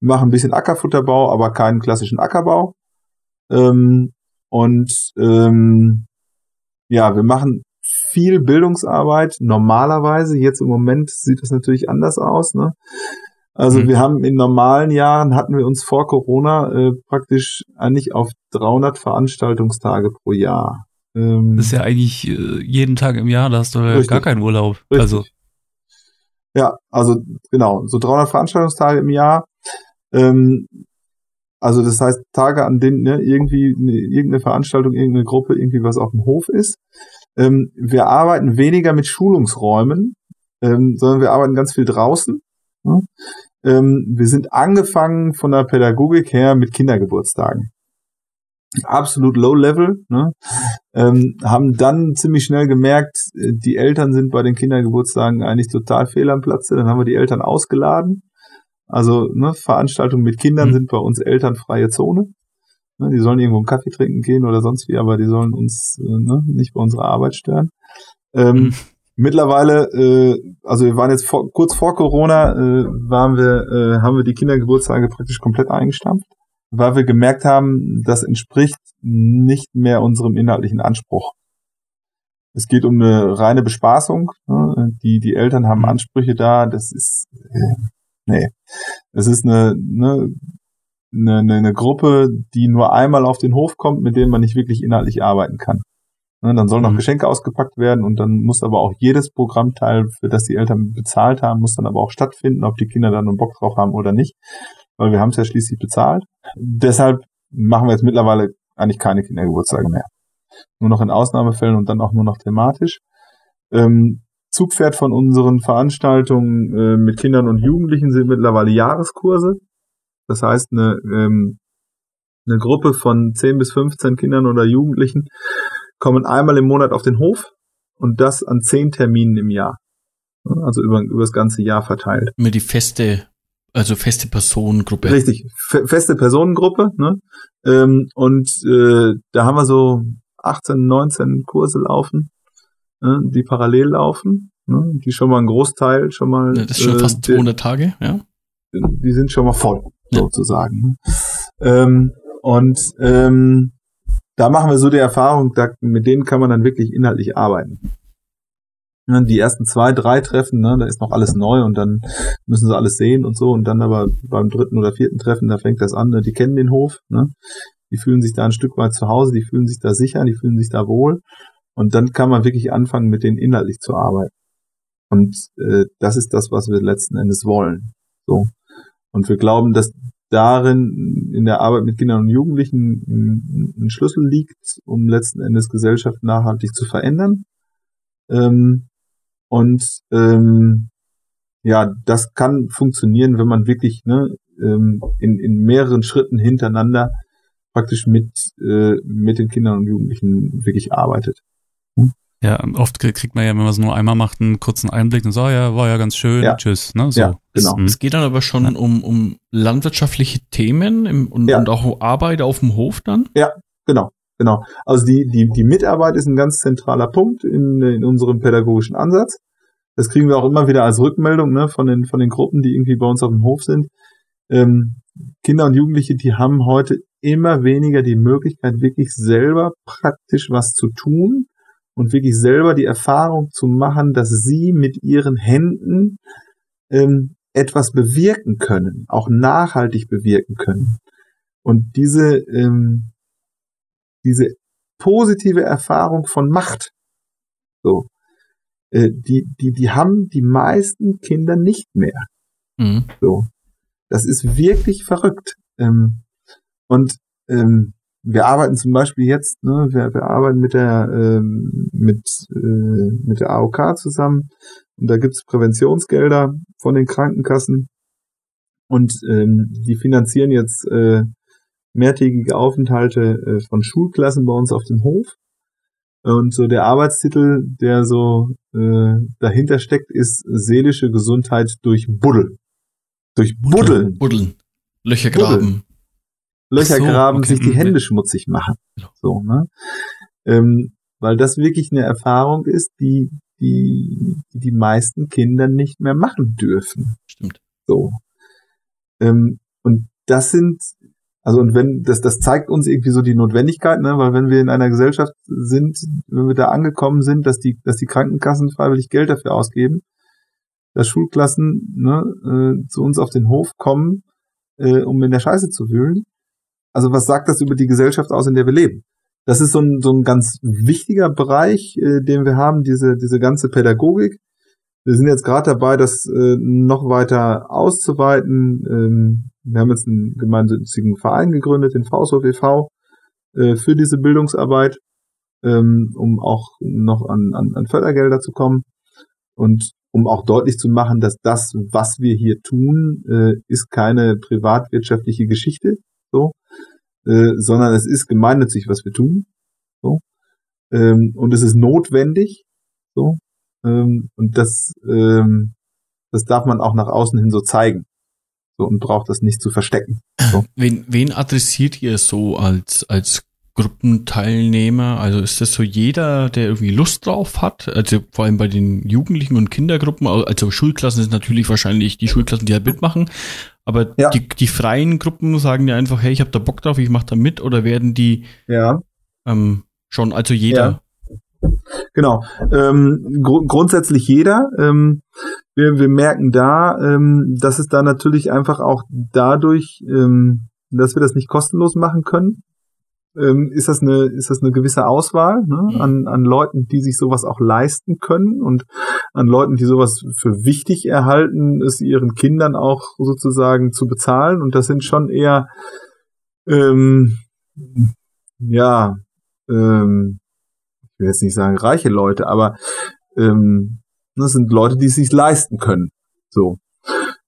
machen ein bisschen Ackerfutterbau, aber keinen klassischen Ackerbau. Ähm, und ähm, ja, wir machen viel Bildungsarbeit normalerweise. Jetzt im Moment sieht es natürlich anders aus. Ne? Also mhm. wir haben in normalen Jahren hatten wir uns vor Corona äh, praktisch eigentlich auf 300 Veranstaltungstage pro Jahr
ähm, das ist ja eigentlich äh, jeden Tag im Jahr, da hast du richtig, gar keinen Urlaub. Richtig. Also.
Ja, also genau, so 300 Veranstaltungstage im Jahr. Ähm, also das heißt Tage, an denen ne, irgendwie ne, irgendeine Veranstaltung, irgendeine Gruppe, irgendwie was auf dem Hof ist. Ähm, wir arbeiten weniger mit Schulungsräumen, ähm, sondern wir arbeiten ganz viel draußen. Ja? Ähm, wir sind angefangen von der Pädagogik her mit Kindergeburtstagen absolut low level, ne? ähm, haben dann ziemlich schnell gemerkt, äh, die Eltern sind bei den Kindergeburtstagen eigentlich total fehl am Platze. Dann haben wir die Eltern ausgeladen. Also ne, Veranstaltungen mit Kindern mhm. sind bei uns elternfreie Zone. Ne, die sollen irgendwo einen Kaffee trinken gehen oder sonst wie, aber die sollen uns äh, ne, nicht bei unserer Arbeit stören. Ähm, mhm. Mittlerweile, äh, also wir waren jetzt vor, kurz vor Corona, äh, waren wir, äh, haben wir die Kindergeburtstage praktisch komplett eingestampft weil wir gemerkt haben, das entspricht nicht mehr unserem inhaltlichen Anspruch. Es geht um eine reine Bespaßung. Ne? Die, die Eltern haben mhm. Ansprüche da. Das ist, äh, nee. Es ist eine, ne, eine, eine, eine Gruppe, die nur einmal auf den Hof kommt, mit dem man nicht wirklich inhaltlich arbeiten kann. Ne, dann sollen noch mhm. Geschenke ausgepackt werden und dann muss aber auch jedes Programmteil, für das die Eltern bezahlt haben, muss dann aber auch stattfinden, ob die Kinder da einen Bock drauf haben oder nicht weil wir haben es ja schließlich bezahlt. Deshalb machen wir jetzt mittlerweile eigentlich keine Kindergeburtstage mehr. Nur noch in Ausnahmefällen und dann auch nur noch thematisch. Ähm, Zugpferd von unseren Veranstaltungen äh, mit Kindern und Jugendlichen sind mittlerweile Jahreskurse. Das heißt, eine, ähm, eine Gruppe von 10 bis 15 Kindern oder Jugendlichen kommen einmal im Monat auf den Hof und das an zehn Terminen im Jahr. Also über, über das ganze Jahr verteilt.
Immer die feste Also feste Personengruppe.
Richtig, feste Personengruppe. Ne? Ähm, und äh, da haben wir so 18, 19 Kurse laufen, ne? die parallel laufen, ne? die schon mal ein Großteil schon mal.
Ja, das ist schon äh, fast 200 Tage, ja.
Die sind schon mal voll, ja. sozusagen. Ne? Ähm, und ähm, da machen wir so die Erfahrung, da, mit denen kann man dann wirklich inhaltlich arbeiten. Ne, die ersten zwei, drei Treffen, ne, da ist noch alles neu und dann müssen sie alles sehen und so und dann aber beim dritten oder vierten Treffen, da fängt das an, ne, die kennen den Hof, ne, die fühlen sich da ein Stück weit zu Hause, die fühlen sich da sicher, die fühlen sich da wohl und dann kann man wirklich anfangen, mit denen inhaltlich zu arbeiten. Und äh, das ist das, was wir letzten Endes wollen. So. Und wir glauben, dass darin in der Arbeit mit Kindern und Jugendlichen ein, ein Schlüssel liegt, um letzten Endes Gesellschaft nachhaltig zu verändern. Ähm, und ähm, ja, das kann funktionieren, wenn man wirklich ne, ähm, in, in mehreren Schritten hintereinander praktisch mit, äh, mit den Kindern und Jugendlichen wirklich arbeitet.
Hm? Ja, oft kriegt man ja, wenn man es nur einmal macht, einen kurzen Einblick und sagt, so, ja, war ja ganz schön, ja. tschüss. Ne? So. Ja,
genau. Es, es geht dann aber schon ja. um, um landwirtschaftliche Themen im, und, ja. und auch Arbeit auf dem Hof dann?
Ja, genau. Genau. Also die, die, die Mitarbeit ist ein ganz zentraler Punkt in, in unserem pädagogischen Ansatz. Das kriegen wir auch immer wieder als Rückmeldung ne, von, den, von den Gruppen, die irgendwie bei uns auf dem Hof sind. Ähm, Kinder und Jugendliche, die haben heute immer weniger die Möglichkeit, wirklich selber praktisch was zu tun und wirklich selber die Erfahrung zu machen, dass sie mit ihren Händen ähm, etwas bewirken können, auch nachhaltig bewirken können. Und diese, ähm, diese positive Erfahrung von Macht, so, äh, die, die, die haben die meisten Kinder nicht mehr. Mhm. So. Das ist wirklich verrückt. Ähm, und ähm, wir arbeiten zum Beispiel jetzt, ne, wir, wir arbeiten mit der ähm, mit äh, mit der AOK zusammen und da gibt's Präventionsgelder von den Krankenkassen und ähm, die finanzieren jetzt äh, mehrtägige Aufenthalte äh, von Schulklassen bei uns auf dem Hof. Und so der Arbeitstitel, der so äh, dahinter steckt, ist seelische Gesundheit durch Buddel. Durch Buddeln.
Buddeln. Löcher graben.
Löcher so, graben, okay. sich die Hände schmutzig machen. Genau. So, ne? Ähm, weil das wirklich eine Erfahrung ist, die die die meisten Kinder nicht mehr machen dürfen.
Stimmt.
So. Ähm, und das sind also und wenn das das zeigt uns irgendwie so die Notwendigkeit, ne, weil wenn wir in einer Gesellschaft sind, wenn wir da angekommen sind, dass die dass die Krankenkassen freiwillig Geld dafür ausgeben, dass Schulklassen ne, äh, zu uns auf den Hof kommen, äh, um in der Scheiße zu wühlen. Also was sagt das über die Gesellschaft aus, in der wir leben? Das ist so ein, so ein ganz wichtiger Bereich, äh, den wir haben, diese, diese ganze Pädagogik. Wir sind jetzt gerade dabei, das äh, noch weiter auszuweiten. Ähm, wir haben jetzt einen gemeinnützigen Verein gegründet, den VSOV e.V., äh, für diese Bildungsarbeit, ähm, um auch noch an, an, an Fördergelder zu kommen und um auch deutlich zu machen, dass das, was wir hier tun, äh, ist keine privatwirtschaftliche Geschichte, so, äh, sondern es ist gemeinnützig, was wir tun, so, ähm, und es ist notwendig, so, ähm, und das, ähm, das darf man auch nach außen hin so zeigen. So, und braucht das nicht zu verstecken. So.
Wen, wen adressiert ihr so als, als Gruppenteilnehmer? Also ist das so jeder, der irgendwie Lust drauf hat? Also vor allem bei den Jugendlichen und Kindergruppen, also Schulklassen sind natürlich wahrscheinlich die Schulklassen, die halt mitmachen. Aber ja. die, die freien Gruppen sagen ja einfach, hey, ich habe da Bock drauf, ich mache da mit, oder werden die
ja.
ähm, schon, also jeder? Ja.
Genau. Ähm, gr grundsätzlich jeder. Ähm, wir, wir merken da, ähm, dass es da natürlich einfach auch dadurch, ähm, dass wir das nicht kostenlos machen können, ähm, ist das eine ist das eine gewisse Auswahl ne, mhm. an, an Leuten, die sich sowas auch leisten können und an Leuten, die sowas für wichtig erhalten, es ihren Kindern auch sozusagen zu bezahlen. Und das sind schon eher ähm, ja ähm, ich will jetzt nicht sagen reiche Leute, aber ähm, das sind Leute, die es sich leisten können. So.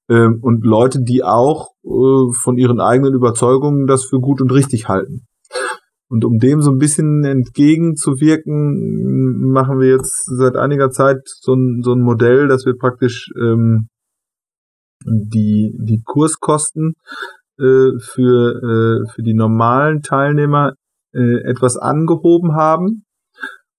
Ähm, und Leute, die auch äh, von ihren eigenen Überzeugungen das für gut und richtig halten. Und um dem so ein bisschen entgegenzuwirken, machen wir jetzt seit einiger Zeit so ein, so ein Modell, dass wir praktisch ähm, die, die Kurskosten äh, für, äh, für die normalen Teilnehmer äh, etwas angehoben haben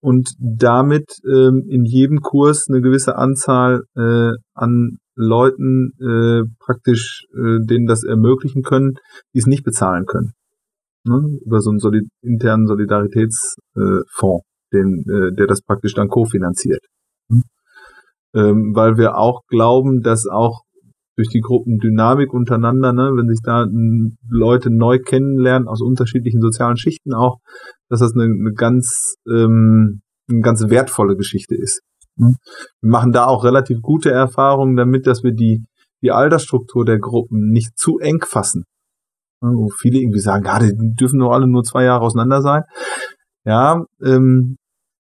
und damit ähm, in jedem Kurs eine gewisse Anzahl äh, an Leuten äh, praktisch äh, denen das ermöglichen können, die es nicht bezahlen können. Ne? Über so einen Solid internen Solidaritätsfonds, äh, äh, der das praktisch dann kofinanziert. Mhm. Ähm, weil wir auch glauben, dass auch durch die Gruppendynamik untereinander, ne, wenn sich da Leute neu kennenlernen aus unterschiedlichen sozialen Schichten auch, dass das eine, eine ganz ähm, eine ganz wertvolle Geschichte ist. Mhm. Wir machen da auch relativ gute Erfahrungen damit, dass wir die die Altersstruktur der Gruppen nicht zu eng fassen. Wo viele irgendwie sagen, ja, die dürfen doch alle nur zwei Jahre auseinander sein. Ja, ähm,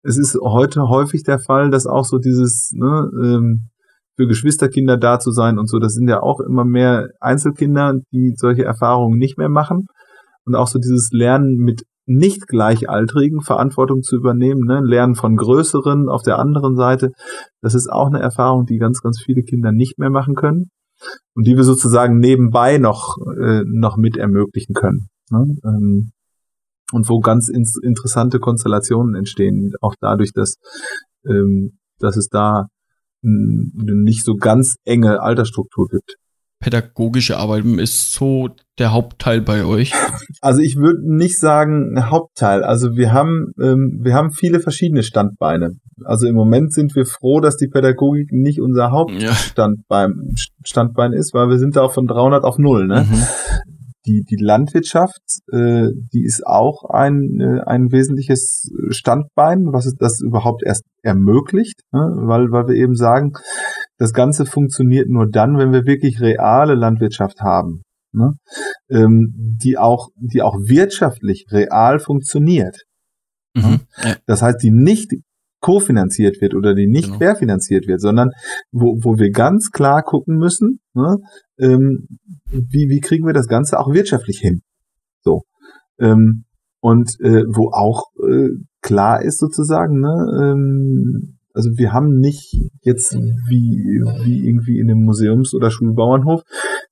es ist heute häufig der Fall, dass auch so dieses, ne, ähm, für Geschwisterkinder da zu sein und so. Das sind ja auch immer mehr Einzelkinder, die solche Erfahrungen nicht mehr machen. Und auch so dieses Lernen mit nicht Gleichaltrigen Verantwortung zu übernehmen, ne? Lernen von Größeren auf der anderen Seite. Das ist auch eine Erfahrung, die ganz, ganz viele Kinder nicht mehr machen können und die wir sozusagen nebenbei noch, äh, noch mit ermöglichen können. Ne? Ähm, und wo ganz ins, interessante Konstellationen entstehen, auch dadurch, dass, ähm, dass es da nicht so ganz enge Altersstruktur gibt.
Pädagogische Arbeiten ist so der Hauptteil bei euch?
Also ich würde nicht sagen Hauptteil. Also wir haben ähm, wir haben viele verschiedene Standbeine. Also im Moment sind wir froh, dass die Pädagogik nicht unser Hauptstandbein ja. Standbein ist, weil wir sind da von 300 auf null. Ne? Mhm die, die Landwirtschaft, äh, die ist auch ein, äh, ein wesentliches Standbein, was es das überhaupt erst ermöglicht, ne? weil, weil wir eben sagen, das Ganze funktioniert nur dann, wenn wir wirklich reale Landwirtschaft haben, ne? ähm, die auch, die auch wirtschaftlich real funktioniert. Mhm, ja. Das heißt, die nicht kofinanziert wird oder die nicht genau. querfinanziert wird, sondern wo, wo wir ganz klar gucken müssen, ne, ähm, wie, wie kriegen wir das Ganze auch wirtschaftlich hin. So. Ähm, und äh, wo auch äh, klar ist sozusagen, ne, ähm, also wir haben nicht jetzt wie, wie irgendwie in einem Museums- oder Schulbauernhof,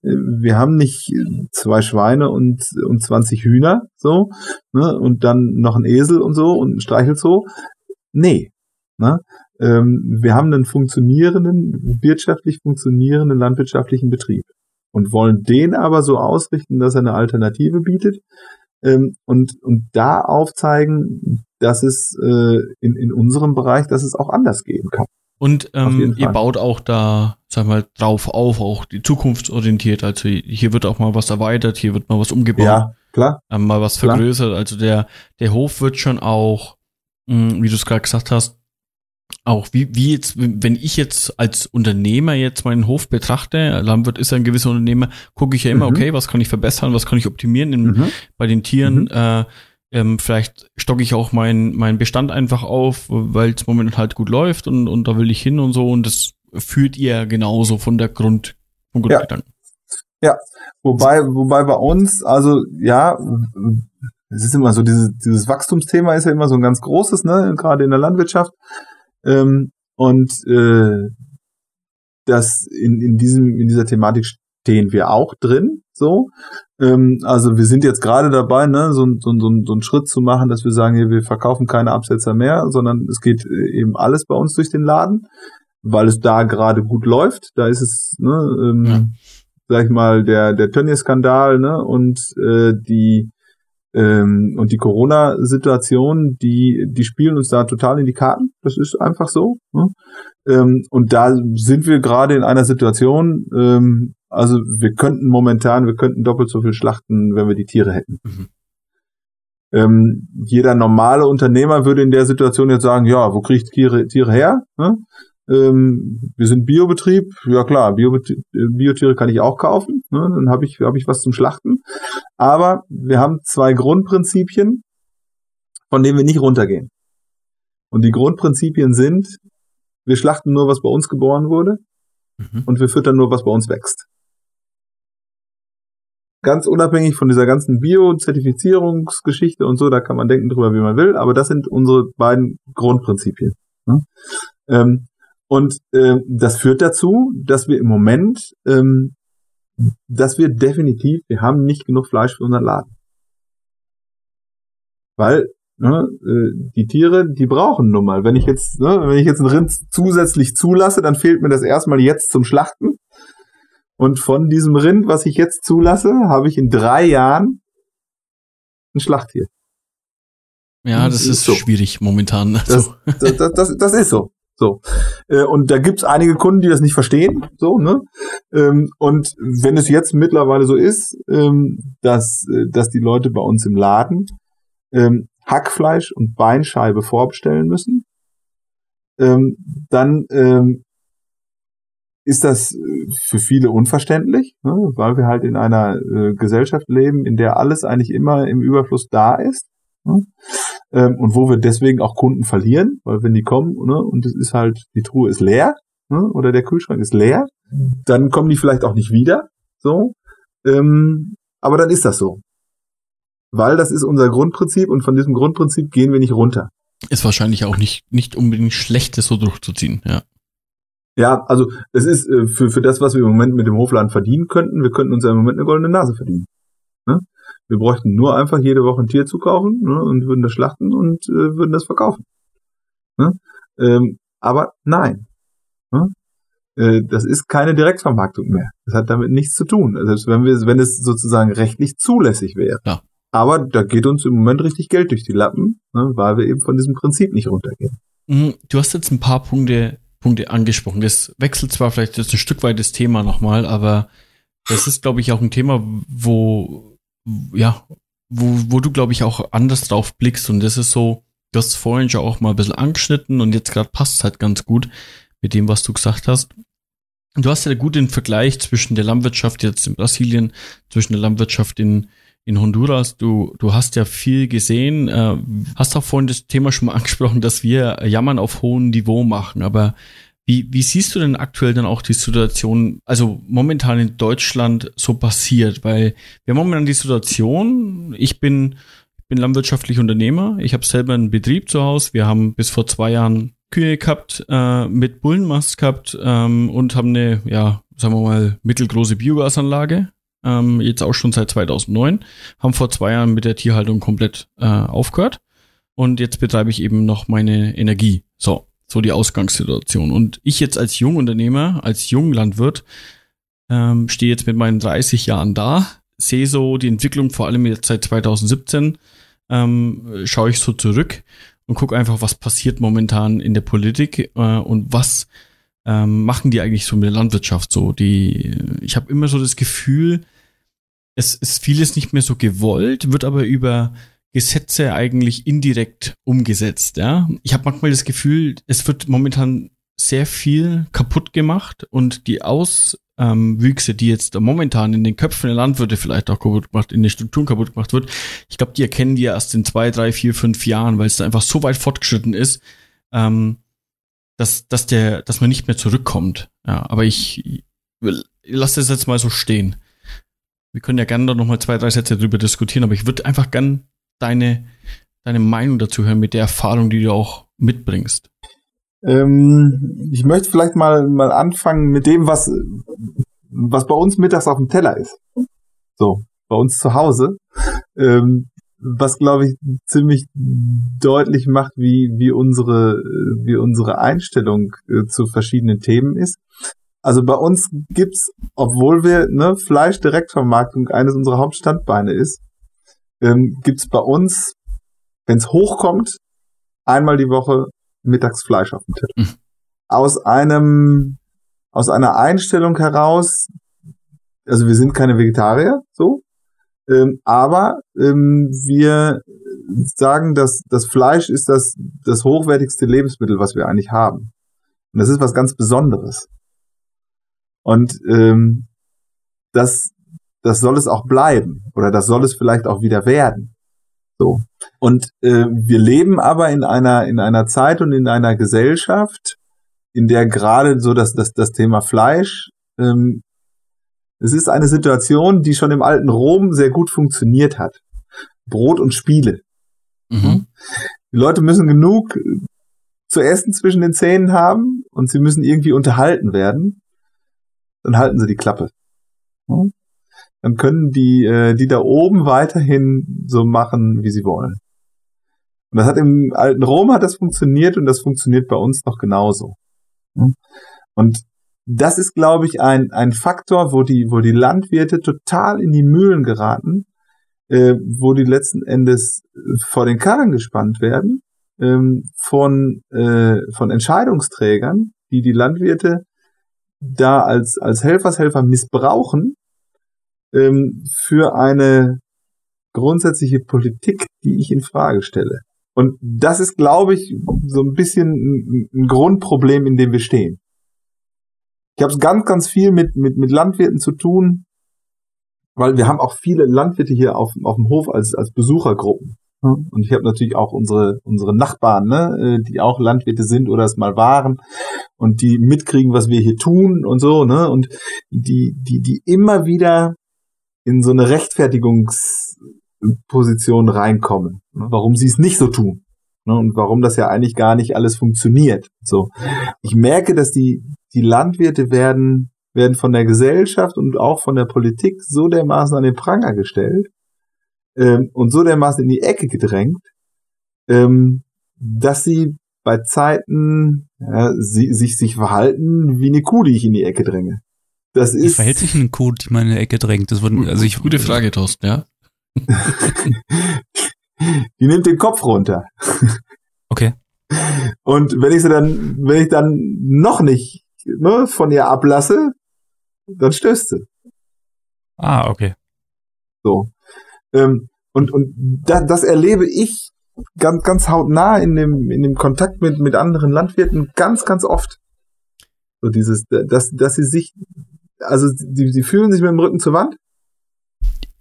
äh, wir haben nicht zwei Schweine und, und 20 Hühner, so, ne, und dann noch ein Esel und so und ein Streichelzoo. Nee. Ne? Ähm, wir haben einen funktionierenden, wirtschaftlich funktionierenden landwirtschaftlichen Betrieb und wollen den aber so ausrichten, dass er eine Alternative bietet ähm, und, und da aufzeigen, dass es äh, in, in unserem Bereich, dass es auch anders gehen kann.
Und ähm, ihr baut auch da, sag mal, drauf auf, auch die zukunftsorientiert. Also hier wird auch mal was erweitert, hier wird mal was umgebaut. Ja,
klar.
Ähm, mal was vergrößert. Klar. Also der, der Hof wird schon auch, mh, wie du es gerade gesagt hast, auch wie, wie jetzt, wenn ich jetzt als Unternehmer jetzt meinen Hof betrachte, Landwirt ist ja ein gewisser Unternehmer, gucke ich ja immer, mhm. okay, was kann ich verbessern, was kann ich optimieren in, mhm. bei den Tieren, mhm. äh, ähm, vielleicht stocke ich auch meinen mein Bestand einfach auf, weil es momentan halt gut läuft und, und da will ich hin und so und das führt ihr genauso von der Grund, vom
Grundgedanken. Ja. ja, wobei, wobei bei uns, also ja, es ist immer so, dieses, dieses Wachstumsthema ist ja immer so ein ganz großes, ne, gerade in der Landwirtschaft. Ähm, und äh, das in, in diesem in dieser Thematik stehen wir auch drin. So, ähm, also wir sind jetzt gerade dabei, ne, so, so, so, so einen Schritt zu machen, dass wir sagen, hier, wir verkaufen keine Absetzer mehr, sondern es geht äh, eben alles bei uns durch den Laden, weil es da gerade gut läuft. Da ist es, ne, ähm, ja. sag ich mal, der der Tönnies-Skandal, ne, und äh, die ähm, und die Corona-Situation, die, die spielen uns da total in die Karten. Das ist einfach so. Ne? Ähm, und da sind wir gerade in einer Situation, ähm, also wir könnten momentan, wir könnten doppelt so viel schlachten, wenn wir die Tiere hätten. Mhm. Ähm, jeder normale Unternehmer würde in der Situation jetzt sagen, ja, wo kriege ich Tiere, Tiere her? Ne? Ähm, wir sind Biobetrieb, ja klar, Bio, Biotiere kann ich auch kaufen, ne? dann habe ich, hab ich was zum Schlachten. Aber wir haben zwei Grundprinzipien, von denen wir nicht runtergehen. Und die Grundprinzipien sind, wir schlachten nur, was bei uns geboren wurde mhm. und wir füttern nur, was bei uns wächst. Ganz unabhängig von dieser ganzen Bio-Zertifizierungsgeschichte und so, da kann man denken drüber, wie man will, aber das sind unsere beiden Grundprinzipien. Ne? Ähm, und äh, das führt dazu, dass wir im Moment ähm, dass wir definitiv, wir haben nicht genug Fleisch für unseren Laden. Weil ne, äh, die Tiere, die brauchen nun mal. Wenn ich jetzt, ne, wenn ich jetzt ein Rind zusätzlich zulasse, dann fehlt mir das erstmal jetzt zum Schlachten. Und von diesem Rind, was ich jetzt zulasse, habe ich in drei Jahren ein Schlachttier.
Ja, das, das ist, ist so. schwierig momentan.
Also. Das, das, das, das ist so. So. Äh, und da gibt's einige Kunden, die das nicht verstehen. So, ne? Ähm, und wenn es jetzt mittlerweile so ist, ähm, dass, äh, dass die Leute bei uns im Laden ähm, Hackfleisch und Beinscheibe vorbestellen müssen, dann ist das für viele unverständlich, ne? weil wir halt in einer äh, Gesellschaft leben, in der alles eigentlich immer im Überfluss da ist. Ne? Ähm, und wo wir deswegen auch Kunden verlieren, weil wenn die kommen ne, und es ist halt, die Truhe ist leer ne, oder der Kühlschrank ist leer, dann kommen die vielleicht auch nicht wieder. So. Ähm, aber dann ist das so. Weil das ist unser Grundprinzip und von diesem Grundprinzip gehen wir nicht runter.
Ist wahrscheinlich auch nicht, nicht unbedingt schlecht, das so durchzuziehen, ja.
Ja, also es ist äh, für, für das, was wir im Moment mit dem Hofladen verdienen könnten, wir könnten uns ja im Moment eine goldene Nase verdienen. Ne? Wir bräuchten nur einfach jede Woche ein Tier zu kaufen ne, und würden das schlachten und äh, würden das verkaufen. Ne? Ähm, aber nein. Ne? Äh, das ist keine Direktvermarktung mehr. Das hat damit nichts zu tun. Selbst wenn wir, wenn es sozusagen rechtlich zulässig wäre. Ja. Aber da geht uns im Moment richtig Geld durch die Lappen, ne, weil wir eben von diesem Prinzip nicht runtergehen.
Mhm, du hast jetzt ein paar Punkte, Punkte angesprochen. Das wechselt zwar vielleicht jetzt ein Stück weit das Thema nochmal, aber das ist, glaube ich, auch ein Thema, wo ja, wo, wo du, glaube ich, auch anders drauf blickst. Und das ist so, du hast vorhin schon auch mal ein bisschen angeschnitten und jetzt gerade passt halt ganz gut mit dem, was du gesagt hast. Du hast ja gut den Vergleich zwischen der Landwirtschaft jetzt in Brasilien, zwischen der Landwirtschaft in, in Honduras. Du, du hast ja viel gesehen, äh, hast auch vorhin das Thema schon mal angesprochen, dass wir Jammern auf hohem Niveau machen. Aber wie, wie siehst du denn aktuell dann auch die Situation, also momentan in Deutschland so passiert? Weil wir haben momentan die Situation, ich bin, bin landwirtschaftlicher Unternehmer, ich habe selber einen Betrieb zu Hause, wir haben bis vor zwei Jahren Kühe gehabt, äh, mit Bullenmast gehabt ähm, und haben eine, ja, sagen wir mal, mittelgroße Biogasanlage, ähm, jetzt auch schon seit 2009, haben vor zwei Jahren mit der Tierhaltung komplett äh, aufgehört und jetzt betreibe ich eben noch meine Energie. So, so die Ausgangssituation. Und ich jetzt als Jungunternehmer, als Junglandwirt, ähm, stehe jetzt mit meinen 30 Jahren da, sehe so die Entwicklung, vor allem jetzt seit 2017, ähm, schaue ich so zurück und gucke einfach, was passiert momentan in der Politik äh, und was ähm, machen die eigentlich so mit der Landwirtschaft so. Die, ich habe immer so das Gefühl, es ist vieles nicht mehr so gewollt, wird aber über Gesetze eigentlich indirekt umgesetzt. Ja, ich habe manchmal das Gefühl, es wird momentan sehr viel kaputt gemacht und die Auswüchse, die jetzt momentan in den Köpfen der Landwirte vielleicht auch kaputt gemacht, in den Strukturen kaputt gemacht wird, ich glaube, die erkennen die erst in zwei, drei, vier, fünf Jahren, weil es da einfach so weit fortgeschritten ist, ähm, dass, dass der, dass man nicht mehr zurückkommt. Ja, aber ich, ich lasse das jetzt mal so stehen. Wir können ja gerne noch mal zwei, drei Sätze darüber diskutieren, aber ich würde einfach gern deine, deine Meinung dazu hören mit der Erfahrung, die du auch mitbringst.
Ähm, ich möchte vielleicht mal, mal anfangen mit dem, was, was bei uns mittags auf dem Teller ist. So, bei uns zu Hause. Ähm, was glaube ich ziemlich deutlich macht, wie, wie unsere, wie unsere Einstellung äh, zu verschiedenen Themen ist. Also bei uns gibt's, obwohl wir ne, Fleischdirektvermarktung eines unserer Hauptstandbeine ist, ähm, gibt's bei uns, wenn es hochkommt, einmal die Woche Mittagsfleisch auf dem Tisch. Mhm. Aus einem, aus einer Einstellung heraus, also wir sind keine Vegetarier, so, ähm, aber ähm, wir sagen, dass das Fleisch ist das, das hochwertigste Lebensmittel, was wir eigentlich haben. Und das ist was ganz Besonderes. Und ähm, das das soll es auch bleiben oder das soll es vielleicht auch wieder werden. So. Und äh, wir leben aber in einer, in einer Zeit und in einer Gesellschaft, in der gerade so das, das, das Thema Fleisch, ähm, es ist eine Situation, die schon im alten Rom sehr gut funktioniert hat. Brot und Spiele. Mhm. Die Leute müssen genug zu essen zwischen den Zähnen haben und sie müssen irgendwie unterhalten werden. Dann halten sie die Klappe. Dann können die, äh, die da oben weiterhin so machen, wie sie wollen. Und das hat im alten Rom hat das funktioniert und das funktioniert bei uns noch genauso. Und das ist, glaube ich, ein, ein Faktor, wo die, wo die Landwirte total in die Mühlen geraten, äh, wo die letzten Endes vor den Karren gespannt werden ähm, von, äh, von Entscheidungsträgern, die die Landwirte da als, als Helfershelfer missbrauchen ähm, für eine grundsätzliche Politik, die ich in Frage stelle. Und das ist, glaube ich, so ein bisschen ein, ein Grundproblem, in dem wir stehen. Ich habe ganz, ganz viel mit, mit, mit Landwirten zu tun, weil wir haben auch viele Landwirte hier auf, auf dem Hof als, als Besuchergruppen. Und ich habe natürlich auch unsere, unsere Nachbarn, ne, äh, die auch Landwirte sind oder es mal waren und die mitkriegen, was wir hier tun und so, ne? Und die, die, die immer wieder in so eine Rechtfertigungsposition reinkommen, ne? warum sie es nicht so tun. Ne? Und warum das ja eigentlich gar nicht alles funktioniert. So. Ich merke, dass die, die Landwirte werden, werden von der Gesellschaft und auch von der Politik so dermaßen an den Pranger gestellt, ähm, und so dermaßen in die Ecke gedrängt, ähm, dass sie bei Zeiten ja, sie, sich, sich verhalten wie eine Kuh, die ich in die Ecke dränge.
Das ist. Wie verhält sich eine Kuh, die man in die Ecke drängt? Das wird,
also ich, gute Frage, Thorsten, ja.
die nimmt den Kopf runter.
Okay.
Und wenn ich sie dann, wenn ich dann noch nicht ne, von ihr ablasse, dann stößt sie.
Ah, okay.
So. Ähm, und und das, das erlebe ich ganz, ganz hautnah in dem, in dem Kontakt mit, mit anderen Landwirten ganz, ganz oft. So dieses, dass, dass sie sich, also sie, sie fühlen sich mit dem Rücken zur Wand.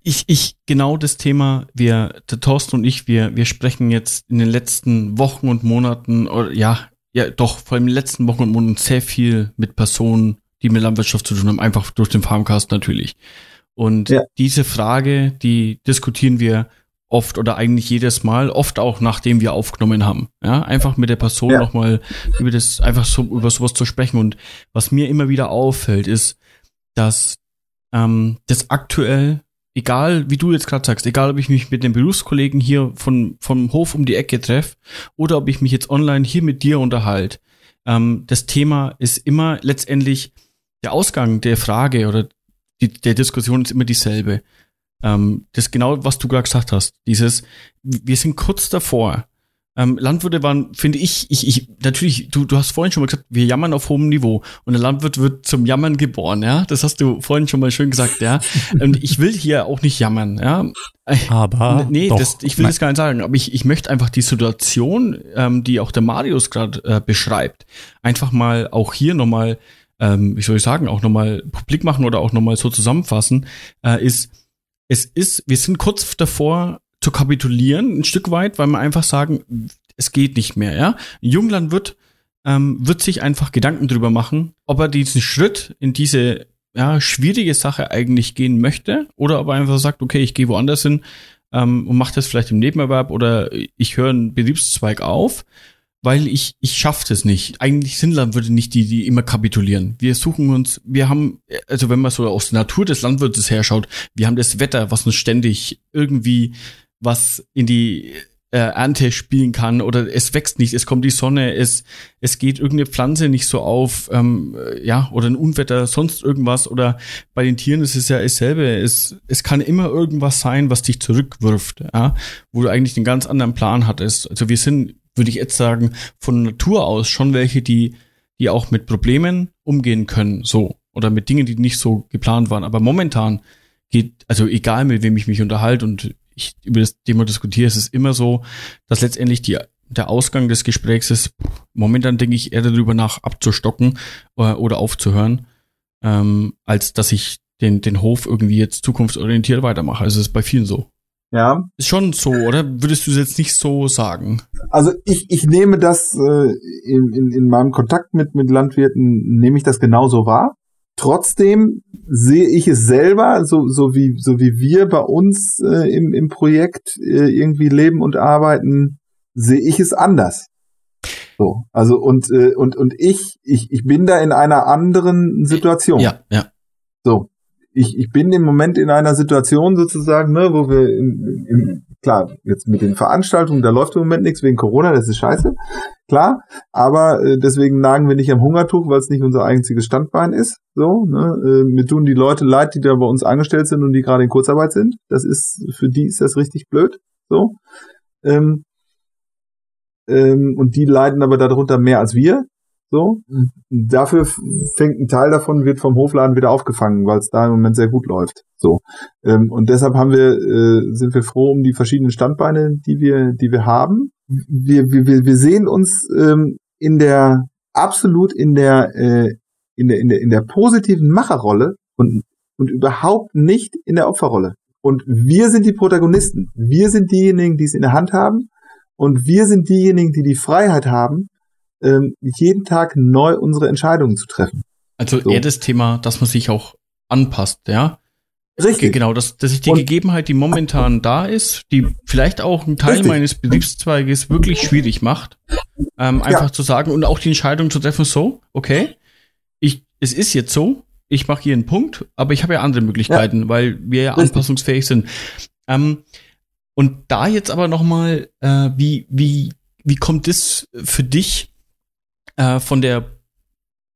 Ich, ich, genau das Thema, wir, der Thorsten und ich, wir, wir sprechen jetzt in den letzten Wochen und Monaten, oder ja, ja, doch, vor allem in den letzten Wochen und Monaten sehr viel mit Personen, die mit Landwirtschaft zu tun haben, einfach durch den Farmcast natürlich. Und ja. diese Frage, die diskutieren wir oft oder eigentlich jedes Mal, oft auch nachdem wir aufgenommen haben. Ja, einfach mit der Person ja. nochmal über das, einfach so über sowas zu sprechen. Und was mir immer wieder auffällt, ist, dass ähm, das aktuell, egal wie du jetzt gerade sagst, egal ob ich mich mit den Berufskollegen hier von, vom Hof um die Ecke treffe oder ob ich mich jetzt online hier mit dir unterhalte, ähm, das Thema ist immer letztendlich der Ausgang der Frage oder die, der Diskussion ist immer dieselbe. Ähm, das genau, was du gerade gesagt hast. Dieses, wir sind kurz davor. Ähm, Landwirte waren, finde ich, ich, ich, natürlich, du, du hast vorhin schon mal gesagt, wir jammern auf hohem Niveau und der Landwirt wird zum Jammern geboren, ja. Das hast du vorhin schon mal schön gesagt, ja. Und ich will hier auch nicht jammern, ja.
Aber
nee, doch, das, ich will nein. das gar nicht sagen, aber ich, ich möchte einfach die Situation, ähm, die auch der Marius gerade äh, beschreibt, einfach mal auch hier nochmal ähm, wie soll ich sagen, auch nochmal publik machen oder auch nochmal so zusammenfassen, äh, ist, es ist, wir sind kurz davor zu kapitulieren, ein Stück weit, weil wir einfach sagen, es geht nicht mehr, ja. Jungland wird, ähm, wird sich einfach Gedanken drüber machen, ob er diesen Schritt in diese ja, schwierige Sache eigentlich gehen möchte oder ob er einfach sagt, okay, ich gehe woanders hin ähm, und mache das vielleicht im Nebenerwerb oder ich höre einen Betriebszweig auf weil ich ich schaffe es nicht. Eigentlich sind Landwirte nicht die, die immer kapitulieren. Wir suchen uns, wir haben, also wenn man so aus der Natur des Landwirtes herschaut, wir haben das Wetter, was uns ständig irgendwie was in die äh, Ernte spielen kann oder es wächst nicht, es kommt die Sonne, es es geht irgendeine Pflanze nicht so auf, ähm, ja oder ein Unwetter, sonst irgendwas oder bei den Tieren ist es ja dasselbe. Es es kann immer irgendwas sein, was dich zurückwirft, ja, wo du eigentlich einen ganz anderen Plan hattest. Also wir sind würde ich jetzt sagen, von Natur aus schon welche, die, die auch mit Problemen umgehen können, so. Oder mit Dingen, die nicht so geplant waren. Aber momentan geht, also egal mit wem ich mich unterhalte und ich über das Thema diskutiere, ist es immer so, dass letztendlich die, der Ausgang des Gesprächs ist, momentan denke ich eher darüber nach, abzustocken oder, äh, oder aufzuhören, ähm, als dass ich den, den Hof irgendwie jetzt zukunftsorientiert weitermache. Also es ist bei vielen so.
Ja.
Ist schon so, oder? Würdest du es jetzt nicht so sagen?
Also ich, ich nehme das äh, in, in, in meinem Kontakt mit, mit Landwirten, nehme ich das genauso wahr. Trotzdem sehe ich es selber, so, so, wie, so wie wir bei uns äh, im, im Projekt äh, irgendwie leben und arbeiten, sehe ich es anders. So, also und, äh, und, und ich, ich, ich bin da in einer anderen Situation.
Ja, ja.
So, ich, ich bin im Moment in einer Situation sozusagen, ne, wo wir in, in, klar, jetzt mit den Veranstaltungen, da läuft im Moment nichts wegen Corona, das ist scheiße, klar, aber äh, deswegen nagen wir nicht am Hungertuch, weil es nicht unser einziges Standbein ist, so, ne, äh, mir tun die Leute leid, die da bei uns angestellt sind und die gerade in Kurzarbeit sind, das ist, für die ist das richtig blöd, so, ähm, ähm, und die leiden aber darunter mehr als wir, so. Dafür fängt ein Teil davon, wird vom Hofladen wieder aufgefangen, weil es da im Moment sehr gut läuft. So. Ähm, und deshalb haben wir, äh, sind wir froh um die verschiedenen Standbeine, die wir, die wir haben. Wir, wir, wir sehen uns ähm, in der, absolut in der, äh, in der, in der, in der positiven Macherrolle und, und überhaupt nicht in der Opferrolle. Und wir sind die Protagonisten. Wir sind diejenigen, die es in der Hand haben. Und wir sind diejenigen, die die Freiheit haben, ähm, jeden Tag neu unsere Entscheidungen zu treffen.
Also so. eher das Thema, dass man sich auch anpasst, ja? Richtig. Genau, dass, dass ich die und, Gegebenheit, die momentan da ist, die vielleicht auch einen Teil richtig. meines Betriebszweiges wirklich schwierig macht, ähm, einfach ja. zu sagen und auch die Entscheidung zu treffen, so, okay, ich, es ist jetzt so, ich mache hier einen Punkt, aber ich habe ja andere Möglichkeiten, ja. weil wir ja richtig. anpassungsfähig sind. Ähm, und da jetzt aber noch mal, äh, wie wie wie kommt das für dich äh, von der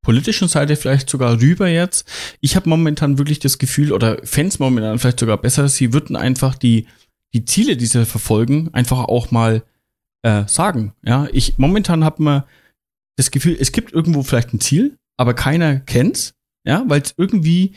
politischen Seite vielleicht sogar rüber jetzt. Ich habe momentan wirklich das Gefühl, oder Fans momentan vielleicht sogar besser, sie würden einfach die, die Ziele, die sie verfolgen, einfach auch mal äh, sagen. Ja, ich momentan habe mir das Gefühl, es gibt irgendwo vielleicht ein Ziel, aber keiner kennt's, ja, weil es irgendwie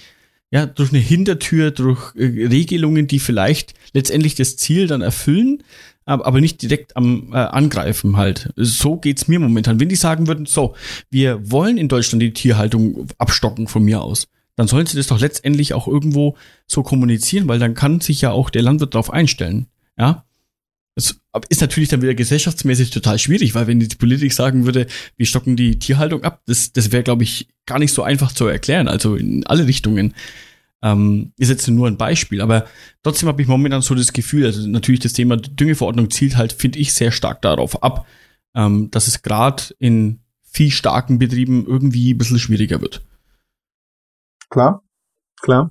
ja durch eine Hintertür, durch äh, Regelungen, die vielleicht letztendlich das Ziel dann erfüllen, aber nicht direkt am äh, Angreifen halt. So geht's mir momentan. Wenn die sagen würden, so, wir wollen in Deutschland die Tierhaltung abstocken von mir aus, dann sollen sie das doch letztendlich auch irgendwo so kommunizieren, weil dann kann sich ja auch der Landwirt darauf einstellen. Ja. Das ist natürlich dann wieder gesellschaftsmäßig total schwierig, weil wenn die Politik sagen würde, wir stocken die Tierhaltung ab, das, das wäre, glaube ich, gar nicht so einfach zu erklären, also in alle Richtungen. Ähm, ist jetzt nur ein Beispiel, aber trotzdem habe ich momentan so das Gefühl, also natürlich das Thema Düngeverordnung zielt halt, finde ich, sehr stark darauf ab, ähm, dass es gerade in viel starken Betrieben irgendwie ein bisschen schwieriger wird.
Klar, klar.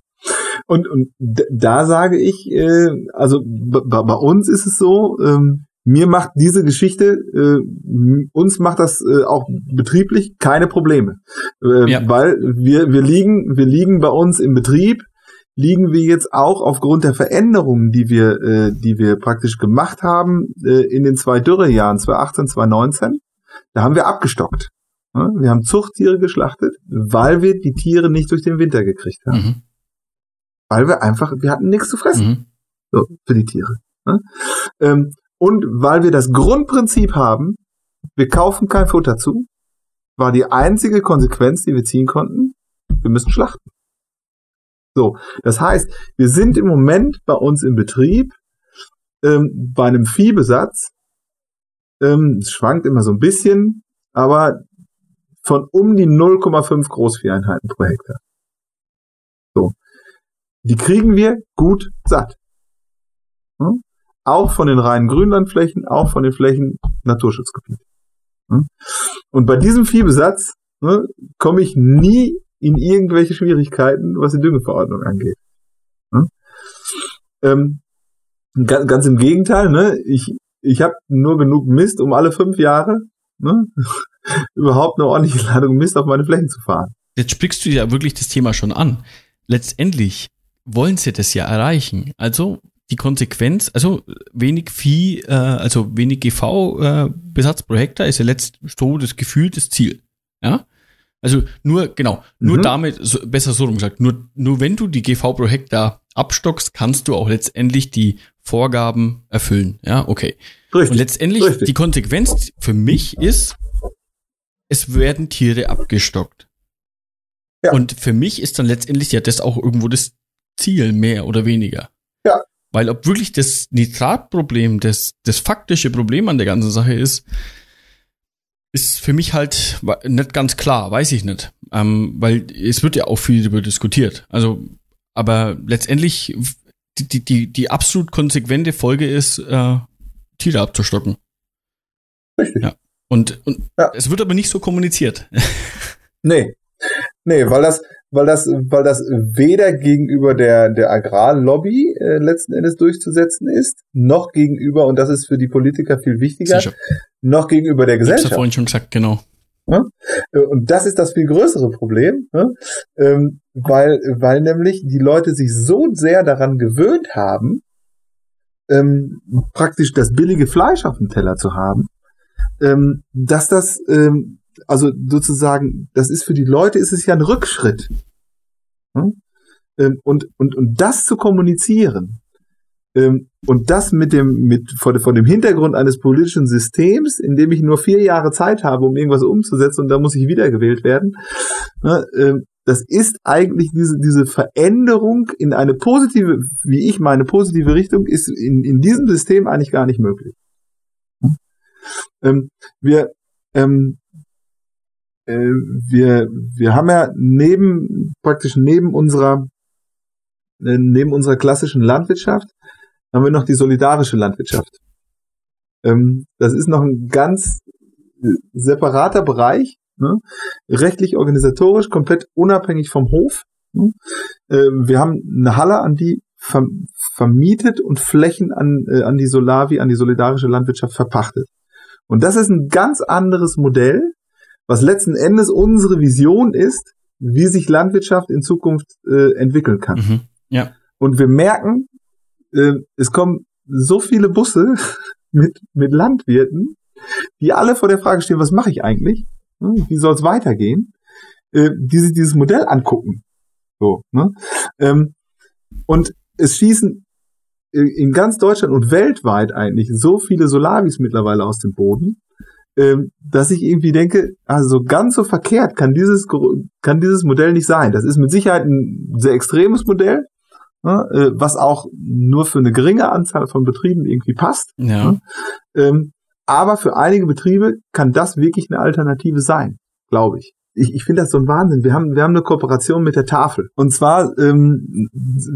Und, und da sage ich, äh, also bei uns ist es so, ähm, mir macht diese Geschichte, äh, uns macht das äh, auch betrieblich keine Probleme. Äh, ja. Weil wir, wir liegen, wir liegen bei uns im Betrieb, liegen wir jetzt auch aufgrund der Veränderungen, die wir, äh, die wir praktisch gemacht haben äh, in den zwei Dürrejahren 2018, 2019, da haben wir abgestockt. Wir haben Zuchttiere geschlachtet, weil wir die Tiere nicht durch den Winter gekriegt haben. Mhm. Weil wir einfach, wir hatten nichts zu fressen. Mhm. So, für die Tiere. Ähm, und weil wir das Grundprinzip haben, wir kaufen kein Futter zu, war die einzige Konsequenz, die wir ziehen konnten, wir müssen schlachten. So, das heißt, wir sind im Moment bei uns im Betrieb ähm, bei einem Viehbesatz, ähm, es schwankt immer so ein bisschen, aber von um die 0,5 Großvieheinheiten pro Hektar. So. Die kriegen wir gut satt. Hm? auch von den reinen Grünlandflächen, auch von den Flächen Naturschutzgebiet. Und bei diesem Viehbesatz ne, komme ich nie in irgendwelche Schwierigkeiten, was die Düngeverordnung angeht. Ähm, ganz, ganz, im Gegenteil, ne? ich, ich habe nur genug Mist, um alle fünf Jahre ne, überhaupt eine ordentliche Ladung Mist auf meine Flächen zu fahren.
Jetzt sprichst du ja wirklich das Thema schon an. Letztendlich wollen sie das ja erreichen. Also die Konsequenz, also wenig Vieh, äh, also wenig GV-Besatz äh, pro Hektar ist ja letztlich so das Gefühl, das Ziel. Ja? Also nur, genau, nur mhm. damit, so, besser so gesagt, nur, nur wenn du die GV pro Hektar abstockst, kannst du auch letztendlich die Vorgaben erfüllen. Ja, okay. Richtig. Und letztendlich Richtig. die Konsequenz für mich ist, es werden Tiere abgestockt. Ja. Und für mich ist dann letztendlich ja das auch irgendwo das Ziel, mehr oder weniger.
Ja,
weil ob wirklich das Nitratproblem das, das faktische Problem an der ganzen Sache ist, ist für mich halt nicht ganz klar, weiß ich nicht. Ähm, weil es wird ja auch viel darüber diskutiert. Also, aber letztendlich die, die, die absolut konsequente Folge ist, äh, Tiere abzustocken. Richtig. Ja. Und, und ja. es wird aber nicht so kommuniziert.
Nee. Nee, weil das, weil das, weil das weder gegenüber der, der Agrarlobby äh, letzten Endes durchzusetzen ist, noch gegenüber, und das ist für die Politiker viel wichtiger, Sicher. noch gegenüber der Gesellschaft. Ich
ja vorhin schon gesagt, genau.
Ja? Und das ist das viel größere Problem, ähm, weil, weil nämlich die Leute sich so sehr daran gewöhnt haben, ähm, praktisch das billige Fleisch auf dem Teller zu haben, ähm, dass das, also sozusagen, das ist für die Leute, ist es ja ein Rückschritt. Hm? Und, und, und das zu kommunizieren, ähm, und das mit dem, mit, vor, vor dem Hintergrund eines politischen Systems, in dem ich nur vier Jahre Zeit habe, um irgendwas umzusetzen und da muss ich wiedergewählt werden, ähm, das ist eigentlich diese, diese Veränderung in eine positive, wie ich meine, positive Richtung, ist in, in diesem System eigentlich gar nicht möglich. Ähm, wir, ähm, äh, wir, wir haben ja neben, praktisch neben unserer, äh, neben unserer klassischen Landwirtschaft, haben wir noch die solidarische Landwirtschaft. Ähm, das ist noch ein ganz äh, separater Bereich, Ne? Rechtlich, organisatorisch, komplett unabhängig vom Hof. Ne? Äh, wir haben eine Halle, an die vermietet und Flächen an, äh, an die Solavi, an die solidarische Landwirtschaft verpachtet. Und das ist ein ganz anderes Modell, was letzten Endes unsere Vision ist, wie sich Landwirtschaft in Zukunft äh, entwickeln kann. Mhm,
ja.
Und wir merken, äh, es kommen so viele Busse mit, mit Landwirten, die alle vor der Frage stehen, was mache ich eigentlich? Hm, wie soll es weitergehen, äh, die sich dieses Modell angucken. So, ne? Ähm, und es schießen äh, in ganz Deutschland und weltweit eigentlich so viele Solavis mittlerweile aus dem Boden, dass ich irgendwie denke, also ganz so verkehrt kann dieses, kann dieses Modell nicht sein. Das ist mit Sicherheit ein sehr extremes Modell, ne, äh, was auch nur für eine geringe Anzahl von Betrieben irgendwie passt.
Ja.
Ne? Ähm, aber für einige Betriebe kann das wirklich eine Alternative sein, glaube ich. Ich, ich finde das so ein Wahnsinn. Wir haben, wir haben eine Kooperation mit der Tafel. Und zwar ähm,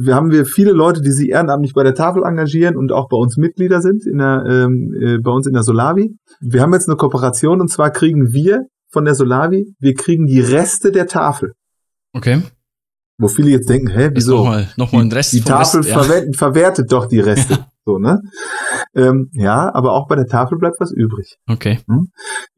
wir haben wir viele Leute, die sich ehrenamtlich bei der Tafel engagieren und auch bei uns Mitglieder sind, in der, ähm, äh, bei uns in der Solavi. Wir haben jetzt eine Kooperation und zwar kriegen wir von der Solavi, wir kriegen die Reste der Tafel.
Okay.
Wo viele jetzt denken, hä, wieso?
Nochmal, nochmal ein Rest
Die, die Tafel Rest, ja. verwertet doch die Reste. Ja. So, ne? Ähm, ja, aber auch bei der Tafel bleibt was übrig.
Okay.
Hm?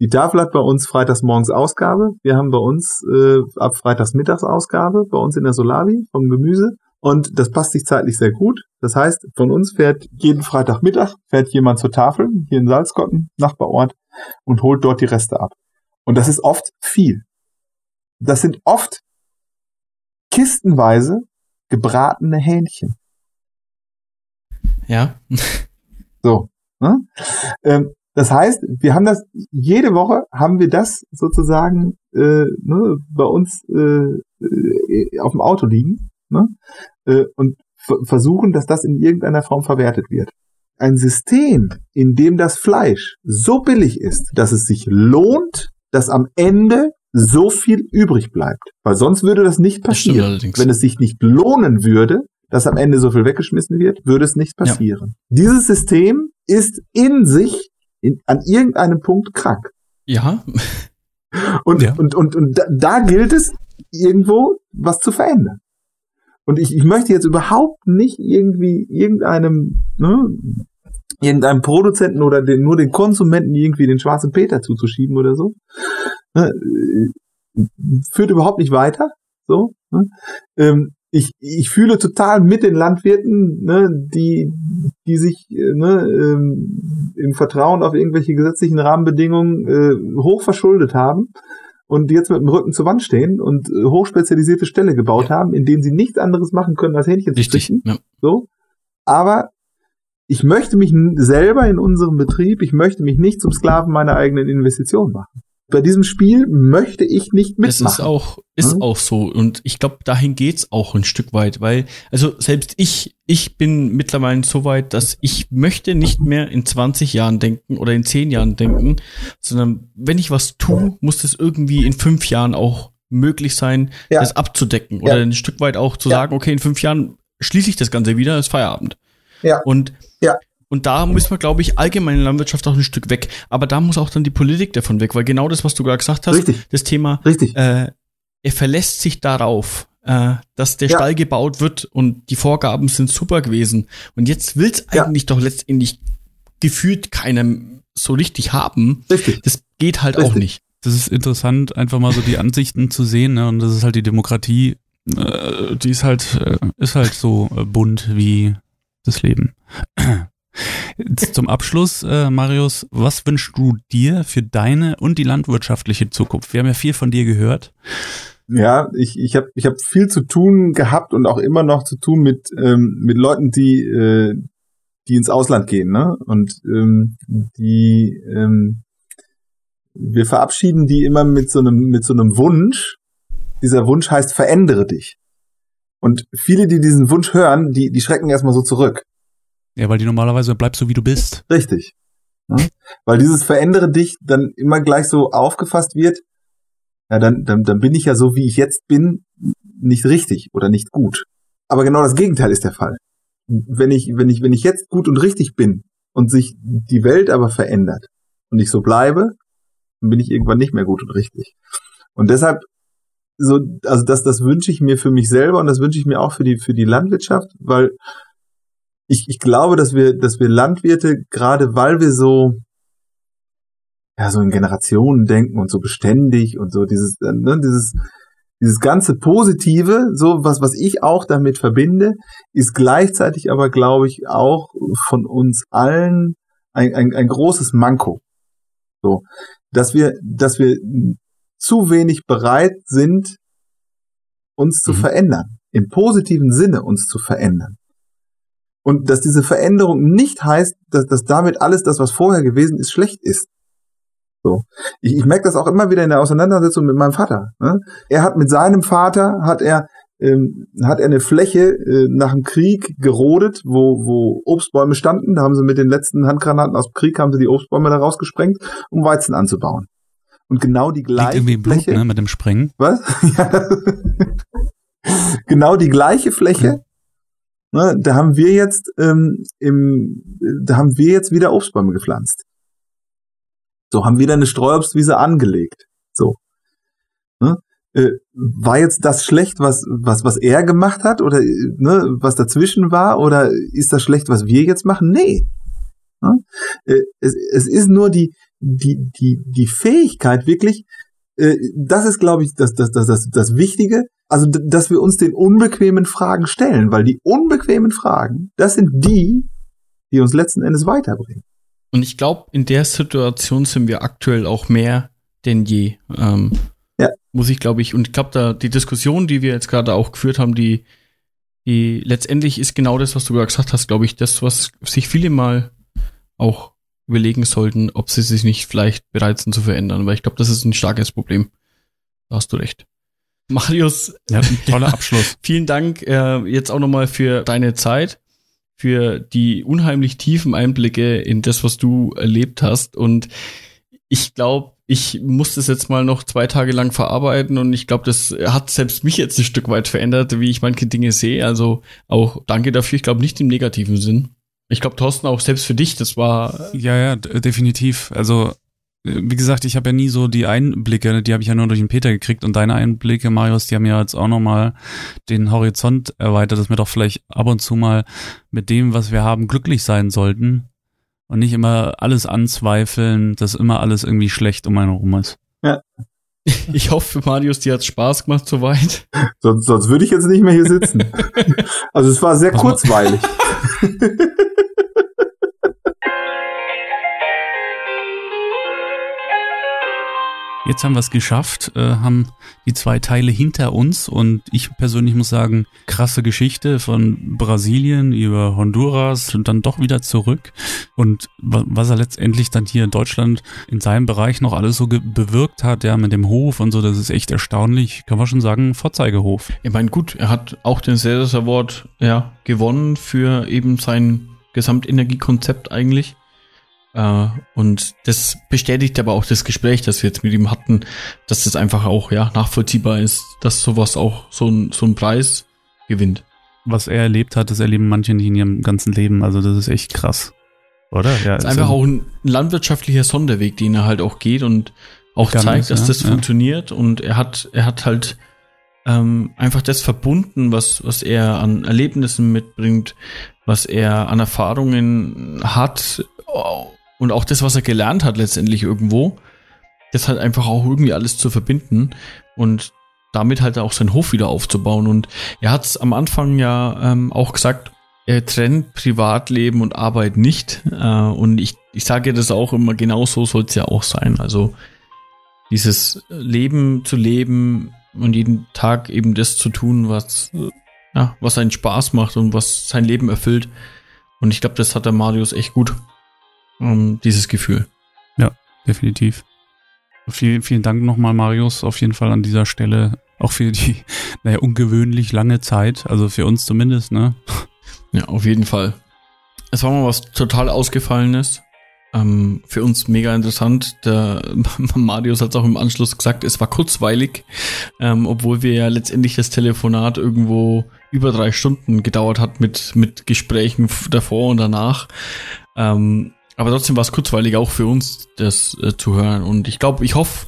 Die Tafel hat bei uns freitags morgens Ausgabe. Wir haben bei uns äh, ab freitags mittags Ausgabe, bei uns in der Solavi vom Gemüse. Und das passt sich zeitlich sehr gut. Das heißt, von uns fährt jeden Freitagmittag fährt jemand zur Tafel, hier in Salzkotten, Nachbarort, und holt dort die Reste ab. Und das ist oft viel. Das sind oft kistenweise gebratene Hähnchen.
Ja.
so. Ne? Ähm, das heißt, wir haben das, jede Woche haben wir das sozusagen äh, ne, bei uns äh, äh, auf dem Auto liegen ne? äh, und versuchen, dass das in irgendeiner Form verwertet wird. Ein System, in dem das Fleisch so billig ist, dass es sich lohnt, dass am Ende so viel übrig bleibt. Weil sonst würde das nicht passieren. Das Wenn es sich nicht lohnen würde, dass am Ende so viel weggeschmissen wird, würde es nicht passieren. Ja. Dieses System ist in sich in, an irgendeinem Punkt krank.
Ja.
Und, ja. und, und, und da, da gilt es, irgendwo was zu verändern. Und ich, ich möchte jetzt überhaupt nicht irgendwie irgendeinem, ne, irgendeinem Produzenten oder den, nur den Konsumenten irgendwie den schwarzen Peter zuzuschieben oder so. Ne, führt überhaupt nicht weiter. So. Ne? Ähm, ich, ich fühle total mit den Landwirten, ne, die, die sich ne, ähm, im Vertrauen auf irgendwelche gesetzlichen Rahmenbedingungen äh, hoch verschuldet haben und jetzt mit dem Rücken zur Wand stehen und äh, hochspezialisierte Ställe gebaut haben, in denen sie nichts anderes machen können, als Hähnchen
zu züchten. Ja.
So. Aber ich möchte mich selber in unserem Betrieb, ich möchte mich nicht zum Sklaven meiner eigenen Investition machen bei diesem Spiel möchte ich nicht mitmachen.
Das ist auch, ist hm? auch so. Und ich glaube, dahin geht's auch ein Stück weit, weil, also selbst ich, ich bin mittlerweile so weit, dass ich möchte nicht mehr in 20 Jahren denken oder in 10 Jahren denken, sondern wenn ich was tue, muss das irgendwie in 5 Jahren auch möglich sein, ja. das abzudecken oder ja. ein Stück weit auch zu ja. sagen, okay, in 5 Jahren schließe ich das Ganze wieder, ist Feierabend.
Ja.
Und ja. Und da müssen wir, glaube ich, allgemeine Landwirtschaft auch ein Stück weg. Aber da muss auch dann die Politik davon weg, weil genau das, was du gerade gesagt hast,
Richtig.
das Thema
Richtig.
Äh, er verlässt sich darauf, äh, dass der
Ja.
Stall gebaut wird und die Vorgaben sind super gewesen. Und jetzt will's
Ja.
eigentlich doch letztendlich gefühlt keinem so richtig haben.
Richtig.
Das geht halt
Richtig.
auch nicht.
Das ist interessant, einfach mal so die Ansichten zu sehen, ne? Und das ist halt die Demokratie, äh, die ist halt, äh, ist halt so äh, bunt wie das Leben. Zum Abschluss, äh, Marius, was wünschst du dir für deine und die landwirtschaftliche Zukunft? Wir haben ja viel von dir gehört.
Ja, ich, ich habe ich hab viel zu tun gehabt und auch immer noch zu tun mit, ähm, mit Leuten, die, äh, die ins Ausland gehen, ne? Und ähm, die ähm, wir verabschieden die immer mit so einem, mit so einem Wunsch. Dieser Wunsch heißt, verändere dich. Und viele, die diesen Wunsch hören, die, die schrecken erstmal so zurück.
Ja, weil die normalerweise bleibst so, wie du bist.
Richtig. Ne? Weil dieses Verändere dich dann immer gleich so aufgefasst wird, ja, dann, dann, dann bin ich ja so, wie ich jetzt bin, nicht richtig oder nicht gut. Aber genau das Gegenteil ist der Fall. Wenn ich, wenn ich, wenn ich jetzt gut und richtig bin und sich die Welt aber verändert und ich so bleibe, dann bin ich irgendwann nicht mehr gut und richtig. Und deshalb, so, also das, das wünsche ich mir für mich selber und das wünsche ich mir auch für die, für die Landwirtschaft, weil ich, ich glaube, dass wir, dass wir Landwirte, gerade weil wir so, ja, so in Generationen denken und so beständig und so dieses, ne, dieses, dieses ganze Positive, so was, was ich auch damit verbinde, ist gleichzeitig aber, glaube ich, auch von uns allen ein, ein, ein großes Manko. So, dass wir, dass wir zu wenig bereit sind, uns zu
Mhm.
verändern. Im positiven Sinne uns zu verändern. Und dass diese Veränderung nicht heißt, dass, dass damit alles das, was vorher gewesen ist, schlecht ist. So. Ich, ich merke das auch immer wieder in der Auseinandersetzung mit meinem Vater. Ne? Er hat mit seinem Vater, hat er, ähm, hat er eine Fläche äh, nach dem Krieg gerodet, wo, wo Obstbäume standen. Da haben sie mit den letzten Handgranaten aus dem Krieg, haben sie die Obstbäume da rausgesprengt, um Weizen anzubauen. Und genau die
Liegt
gleiche
irgendwie Blut,
Fläche.
ne, mit dem Sprengen.
Was? Ja. genau die gleiche Fläche. Ne, da haben wir jetzt ähm, im, da haben wir jetzt wieder Obstbäume gepflanzt. So haben wieder eine Streuobstwiese angelegt. So. Ne? Äh, war jetzt das schlecht, was was was er gemacht hat oder ne, was dazwischen war oder ist das schlecht, was wir jetzt machen? Nee. Ne? Äh, es, es ist nur die die die die Fähigkeit wirklich äh, das ist, glaube ich, das, das, das, das, das Wichtige. Also, dass wir uns den unbequemen Fragen stellen, weil die unbequemen Fragen, das sind die, die uns letzten Endes weiterbringen.
Und ich glaube, in der Situation sind wir aktuell auch mehr denn je. Ähm,
Ja.
Muss ich, glaube ich, und ich glaube, da die Diskussion, die wir jetzt gerade auch geführt haben, die, die letztendlich ist genau das, was du gerade gesagt hast, glaube ich, das, was sich viele mal auch überlegen sollten, ob sie sich nicht vielleicht bereit sind zu verändern, weil ich glaube, das ist ein starkes Problem. Da hast du recht. Marius,
Ja, toller Abschluss.
vielen Dank äh, jetzt auch nochmal für deine Zeit, für die unheimlich tiefen Einblicke in das, was du erlebt hast. Und ich glaube, ich muss das jetzt mal noch zwei Tage lang verarbeiten und ich glaube, das hat selbst mich jetzt ein Stück weit verändert, wie ich manche Dinge sehe. Also auch danke dafür. Ich glaube nicht im negativen Sinn. Ich glaube, Thorsten, auch selbst für dich, das war
Ja, ja, definitiv. Also, wie gesagt, ich habe ja nie so die Einblicke, die habe ich ja nur durch den Peter gekriegt und deine Einblicke, Marius, die haben ja jetzt auch nochmal den Horizont erweitert, dass wir doch vielleicht ab und zu mal mit dem, was wir haben, glücklich sein sollten und nicht immer alles anzweifeln, dass immer alles irgendwie schlecht um einen herum ist.
Ich hoffe, Marius, dir hat's Spaß gemacht soweit.
Sonst, sonst würde ich jetzt nicht mehr hier sitzen. also es war sehr
Was
kurzweilig.
Jetzt haben wir es geschafft, äh, haben die zwei Teile hinter uns und ich persönlich muss sagen, krasse Geschichte von Brasilien über Honduras und dann doch wieder zurück und wa- was er letztendlich dann hier in Deutschland in seinem Bereich noch alles so bewirkt hat, ja, mit dem Hof und so, das ist echt erstaunlich, kann man schon sagen, Vorzeigehof.
Ich meine, gut, er hat auch den Sales Award ja, gewonnen für eben sein Gesamtenergiekonzept eigentlich. Äh, und das bestätigt aber auch das Gespräch, das wir jetzt mit ihm hatten, dass das einfach auch ja nachvollziehbar ist, dass sowas auch so ein, so ein Preis gewinnt.
Was er erlebt hat, das erleben manche nicht in ihrem ganzen Leben, also das ist echt krass. Oder? Ja,
Das ist einfach auch ein landwirtschaftlicher Sonderweg, den er halt auch geht und auch
Ganz,
zeigt, dass
ja,
das
ja.
funktioniert. Und er hat, er hat halt ähm, einfach das verbunden, was, was er an Erlebnissen mitbringt, was er an Erfahrungen hat und auch das, was er gelernt hat letztendlich irgendwo, das halt einfach auch irgendwie alles zu verbinden und damit halt auch seinen Hof wieder aufzubauen. Und er hat es am Anfang ja ähm, auch gesagt, er trennt Privatleben und Arbeit nicht. Äh, und ich, ich sage das auch immer, genau so soll es ja auch sein. Also dieses Leben zu leben und jeden Tag eben das zu tun, was, ja, was einen Spaß macht und was sein Leben erfüllt. Und ich glaube, das hat der Marius echt gut, um, dieses Gefühl.
Ja, definitiv. Vielen, vielen Dank nochmal, Marius, auf jeden Fall an dieser Stelle. Auch für die, naja, ungewöhnlich lange Zeit, also für uns zumindest, ne?
Ja, auf jeden Fall. Es war mal was total Ausgefallenes. Ähm, für uns mega interessant. Der Marius hat es auch im Anschluss gesagt, es war kurzweilig, ähm, obwohl wir ja letztendlich das Telefonat irgendwo über drei Stunden gedauert hat mit, mit Gesprächen davor und danach. Ähm, aber trotzdem war es kurzweilig auch für uns, das äh, zu hören. Und ich glaube, ich hoffe,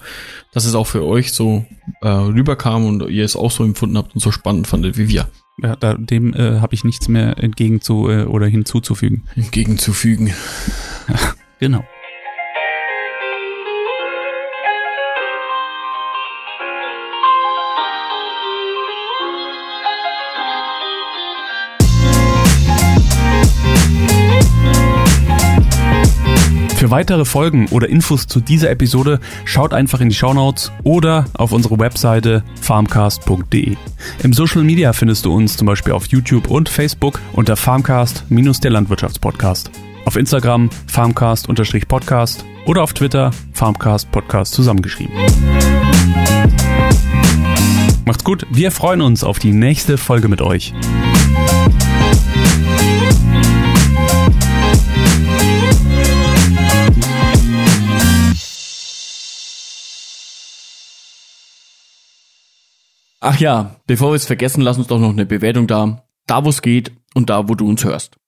dass es auch für euch so äh, rüberkam und ihr es auch so empfunden habt und so spannend fandet wie wir.
Ja, da, dem äh, habe ich nichts mehr entgegen zu äh, oder hinzuzufügen.
Entgegenzufügen.
genau. Für weitere Folgen oder Infos zu dieser Episode schaut einfach in die Shownotes oder auf unsere Webseite farmcast.de. Im Social Media findest du uns zum Beispiel auf YouTube und Facebook unter Farmcast minus der Landwirtschaftspodcast. Auf Instagram farmcast-podcast oder auf Twitter farmcast podcast zusammengeschrieben. Macht's gut, wir freuen uns auf die nächste Folge mit euch.
Ach ja, bevor wir es vergessen, lass uns doch noch eine Bewertung da. Da, wo es geht und da, wo du uns hörst.